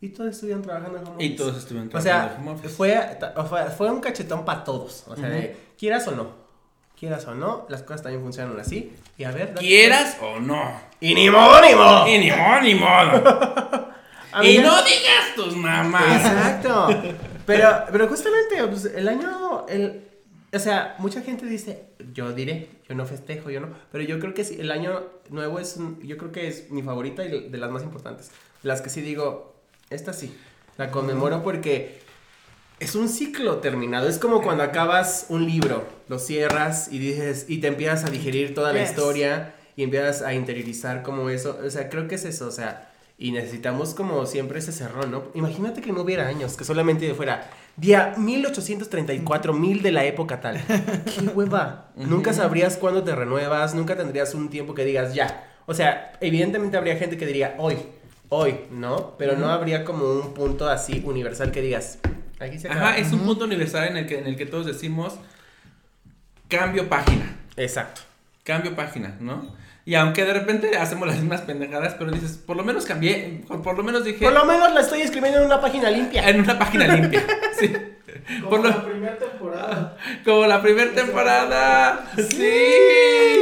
y todos estuvieron trabajando en home office. Y todos estuvieron O trabajando sea, en home office. fue, fue, fue un cachetón para todos. O sea, de, quieras o no. Quieras o no, las cosas también funcionan así. Y a ver. ¿Quieras o no? Y ni modo, ni modo. Y ni modo, ni modo. [laughs] Y no digas tus mamás. Exacto. [laughs] Pero, pero justamente, pues, el año, el, o sea, mucha gente dice, yo diré, yo no festejo, yo no, pero yo creo que sí, el año nuevo es, yo creo que es mi favorita y de las más importantes. Las que sí digo, esta sí, la conmemoro porque es un ciclo terminado. Es como cuando acabas un libro, lo cierras y dices, y te empiezas a digerir toda la Yes. historia y empiezas a interiorizar como eso. O sea, creo que es eso, o sea, y necesitamos como siempre ese cerrón, ¿no? Imagínate que no hubiera años, que solamente fuera día 1834, mil de la época tal. [laughs] ¡Qué hueva! Nunca sabrías cuándo te renuevas, nunca tendrías un tiempo que digas ya. O sea, evidentemente habría gente que diría hoy, hoy, ¿no? Pero no habría como un punto así universal que digas, aquí se acaba. Ajá, es un punto universal en el que, en el que todos decimos cambio página. Exacto. Cambio página, ¿no? Y aunque de repente hacemos las mismas pendejadas, pero dices, por lo menos cambié, por, por lo menos dije Por lo menos la estoy escribiendo en una página limpia. en una página limpia. [laughs] Sí. Como Por lo- la primera temporada. [laughs] Como la primera temporada. Sí.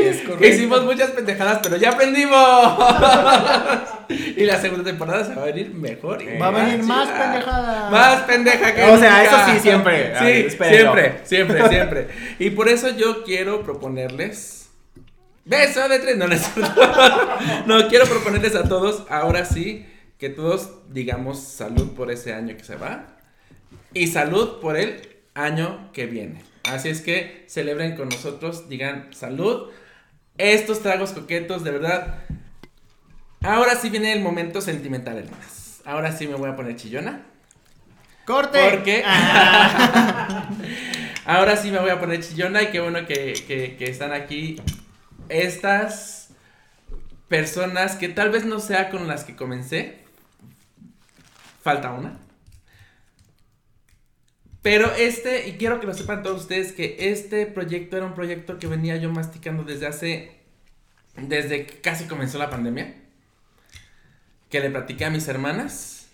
Es correcto. Hicimos muchas pendejadas, pero ya aprendimos. [laughs] y la segunda temporada se va a venir mejor. y Va a venir más pendejada. Más pendeja que O sea, nunca. eso sí, siempre. Sí, Ay, siempre, siempre, siempre. Y por eso yo quiero proponerles. Beso de tres. No, no, [laughs] no, quiero proponerles a todos, ahora sí, que todos digamos salud por ese año que se va. Y salud por el año que viene. Así es que celebren con nosotros, digan salud. Estos tragos coquetos, de verdad. Ahora sí viene el momento sentimental, hermanas. Ahora sí me voy a poner chillona. ¡Corte! Porque [laughs] ahora sí me voy a poner chillona y qué bueno que, que- que están aquí estas personas que tal vez no sea con las que comencé. Falta una. Pero este, y quiero que lo sepan todos ustedes, que este proyecto era un proyecto que venía yo masticando desde hace, desde que casi comenzó la pandemia. Que le platiqué a mis hermanas.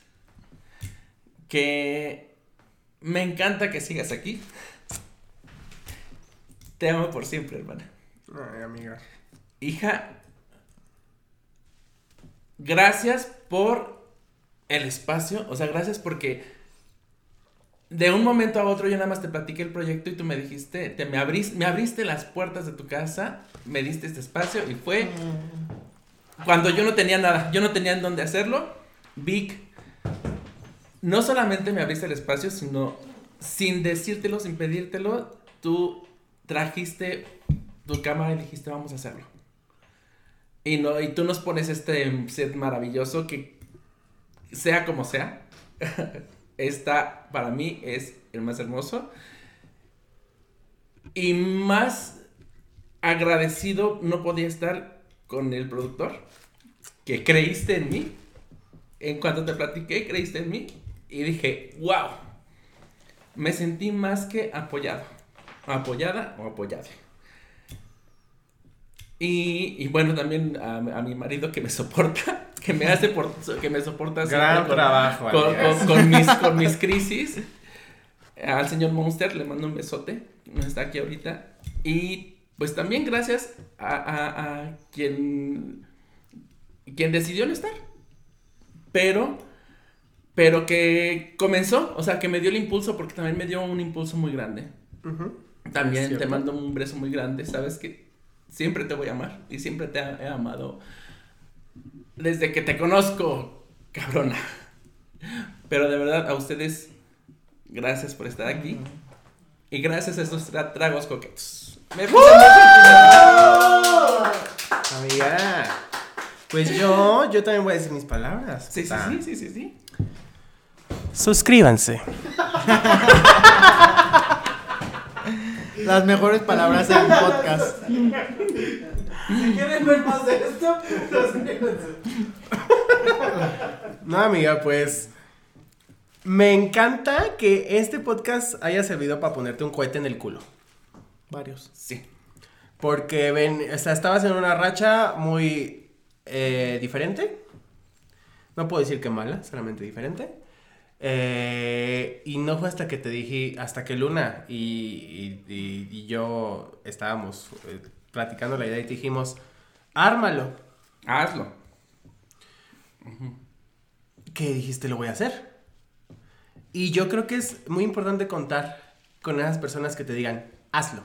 Que me encanta que sigas aquí. Te amo por siempre, hermana. Ay, amiga. Hija, gracias por el espacio. O sea, gracias porque de un momento a otro yo nada más te platiqué el proyecto y tú me dijiste, te me abriste, me abriste las puertas de tu casa, me diste este espacio y fue cuando yo no tenía nada, yo no tenía en dónde hacerlo. Vic, no solamente me abriste el espacio, sino sin decírtelo, sin pedírtelo, tú trajiste tu cámara y dijiste, vamos a hacerlo. Y, no, y tú nos pones este set maravilloso que, sea como sea, [laughs] esta para mí es el más hermoso. Y más agradecido no podía estar con el productor, que creíste en mí. En cuanto te platiqué, creíste en mí. Y dije, wow. Me sentí más que apoyado. Apoyada o apoyado. Y, y bueno, también a, a mi marido que me soporta, [laughs] que me hace por, que me soporta Gran con- trabajo, con, con- con mis, con mis crisis. Al señor Monster le mando un besote, no está aquí ahorita. Y pues también gracias a, a- a quien, quien decidió no estar. Pero, pero que comenzó, o sea, que me dio el impulso porque también me dio un impulso muy grande. También te mando un beso muy grande, sabes que siempre te voy a amar y siempre te he amado desde que te conozco, cabrona. Pero de verdad, a ustedes, gracias por estar aquí. Y gracias a estos tra- tragos coquetos. Me puse Amiga. Pues yo, yo también voy a decir mis palabras. Sí, sí, sí, sí, sí, sí. Suscríbanse. [laughs] Las mejores palabras en un podcast. Si quieren ver más de esto. No, amiga, pues. Me encanta que este podcast haya servido para ponerte un cohete en el culo. Varios. Sí. Porque ven, o sea, estabas en una racha muy eh, diferente. No puedo decir que mala, solamente diferente. Eh, y no fue hasta que te dije, hasta que Luna y, y- y- y yo estábamos eh, platicando la idea y te dijimos, ármalo. Hazlo. ¿Qué dijiste? Lo voy a hacer. Y yo creo que es muy importante contar con esas personas que te digan, hazlo.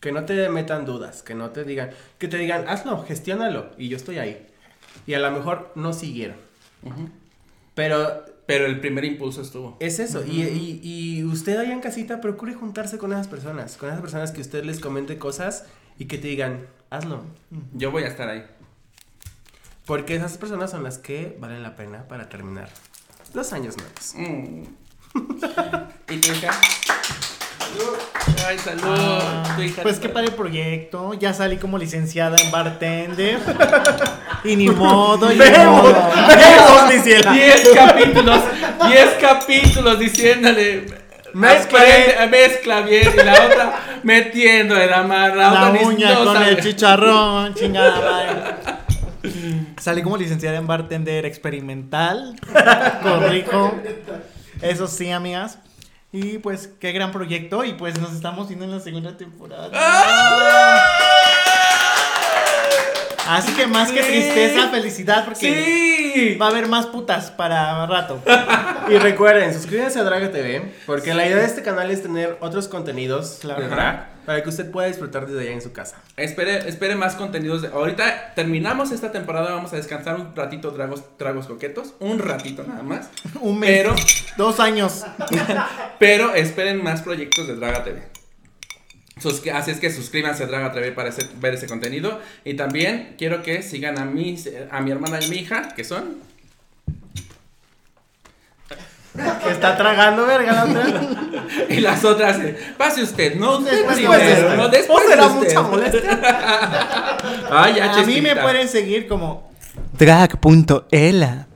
Que no te metan dudas, que no te digan, que te digan, hazlo, gestiónalo. Y yo estoy ahí. Y a lo mejor no siguieron. Ujú. Pero Pero el primer impulso estuvo. es eso. y, y- y usted allá en casita, procure juntarse con esas personas. Con esas personas que usted les comente cosas y que te digan, hazlo. Yo voy a estar ahí. Porque esas personas son las que valen la pena para terminar los años nuevos. Mm. [laughs] ¿Y tu hija? Ay, salud. Ah, Tu hija pues te- qué padre proyecto. Ya salí como licenciada en bartender. [laughs] y ni [laughs] modo, y ni modo. ¡Vemos, mi ciela! 10 capítulos, 10 capítulos diciéndole. Mezcla mezcla bien. Y la otra metiendo la mano. La otra ni- uña no con sabe. el chicharrón, chingada madre. Salí como licenciada en bartender experimental. Corrijo. Eso sí, amigas. Y pues, qué gran proyecto. Y pues nos estamos viendo en la segunda temporada. Así que más que tristeza, felicidad, porque Sí. va a haber más putas para rato. [laughs] Y recuerden, suscríbanse a Draga TV, porque la idea de este canal es tener otros contenidos Claro. de drag para que usted pueda disfrutar desde allá en su casa. Espere, espere más contenidos. de- Ahorita terminamos esta temporada. Vamos a descansar un ratito, dragos, tragos coquetos. Un ratito nada más. [laughs] Un mes. Pero, Dos años. [laughs] pero esperen más proyectos de Draga TV. Así es que suscríbanse a Draga TV para ver ese contenido. Y también quiero que sigan a mi, a mi hermana y mi hija, que son. Que está tragando, verga, la otra. [laughs] Y las otras, eh, pase usted, no usted Después primero, usted. no después ¿O de será usted. mucha molestia? [laughs] Ay, ya, A mí me pueden seguir como drag.ela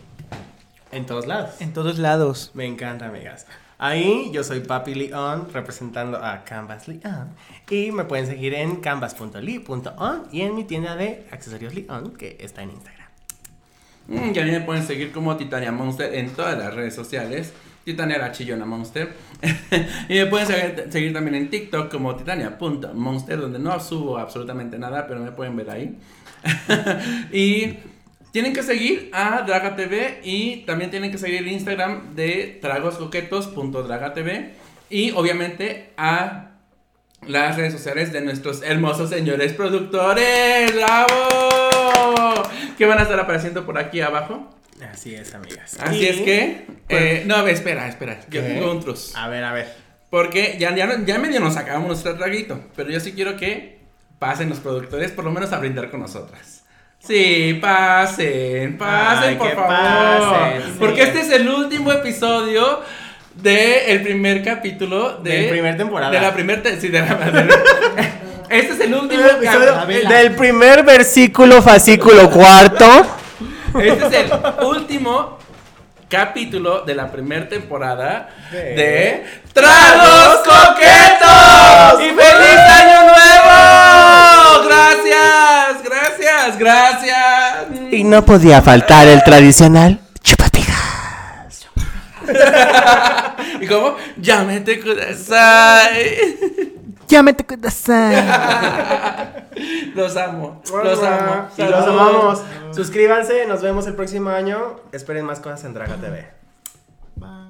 En todos lados. en todos lados. Me encanta, amigas. Ahí yo soy Papi Leon, representando a Canvas Leon. Y me pueden seguir en canvas.ly.on y en mi tienda de accesorios Leon, que está en Instagram. Mm, y a mí me pueden seguir como Titania Monster en todas las redes sociales. Titania la chillona Monster. [laughs] y me pueden seguir, seguir también en TikTok como titania.monster, donde no subo absolutamente nada, pero me pueden ver ahí. [laughs] y tienen que seguir a Draga TV y también tienen que seguir el Instagram de tragoscoquetos.dragatv y obviamente a las redes sociales de nuestros hermosos señores productores. ¡Bravo! Que van a estar apareciendo por aquí abajo. Así es, amigas. Así Y- es que. eh, no, a ver, espera, espera. Yo ¿Qué? tengo un trus. A ver, a ver. Porque ya, ya, ya medio nos sacamos nuestro traguito. Pero yo sí quiero que pasen los productores, por lo menos a brindar con nosotras. Sí, pasen, pasen, Ay, por favor. pasen, sí. Porque este es el último episodio del primer capítulo de, Del primer temporada. De la primera. sí, de la, de- este es el último Episodio del primer versículo, fascículo cuarto. Este es el último capítulo de la primera temporada De- de Tragos Coquetos y feliz gracias, gracias. Y no podía faltar el tradicional chupapijas. [laughs] ¿Y cómo? Llámete kudasai. Llámate kudasai. [laughs] Los amo. Los amo. Y los amamos. Suscríbanse, nos vemos el próximo año. Esperen más cosas en Draga TV. Bye.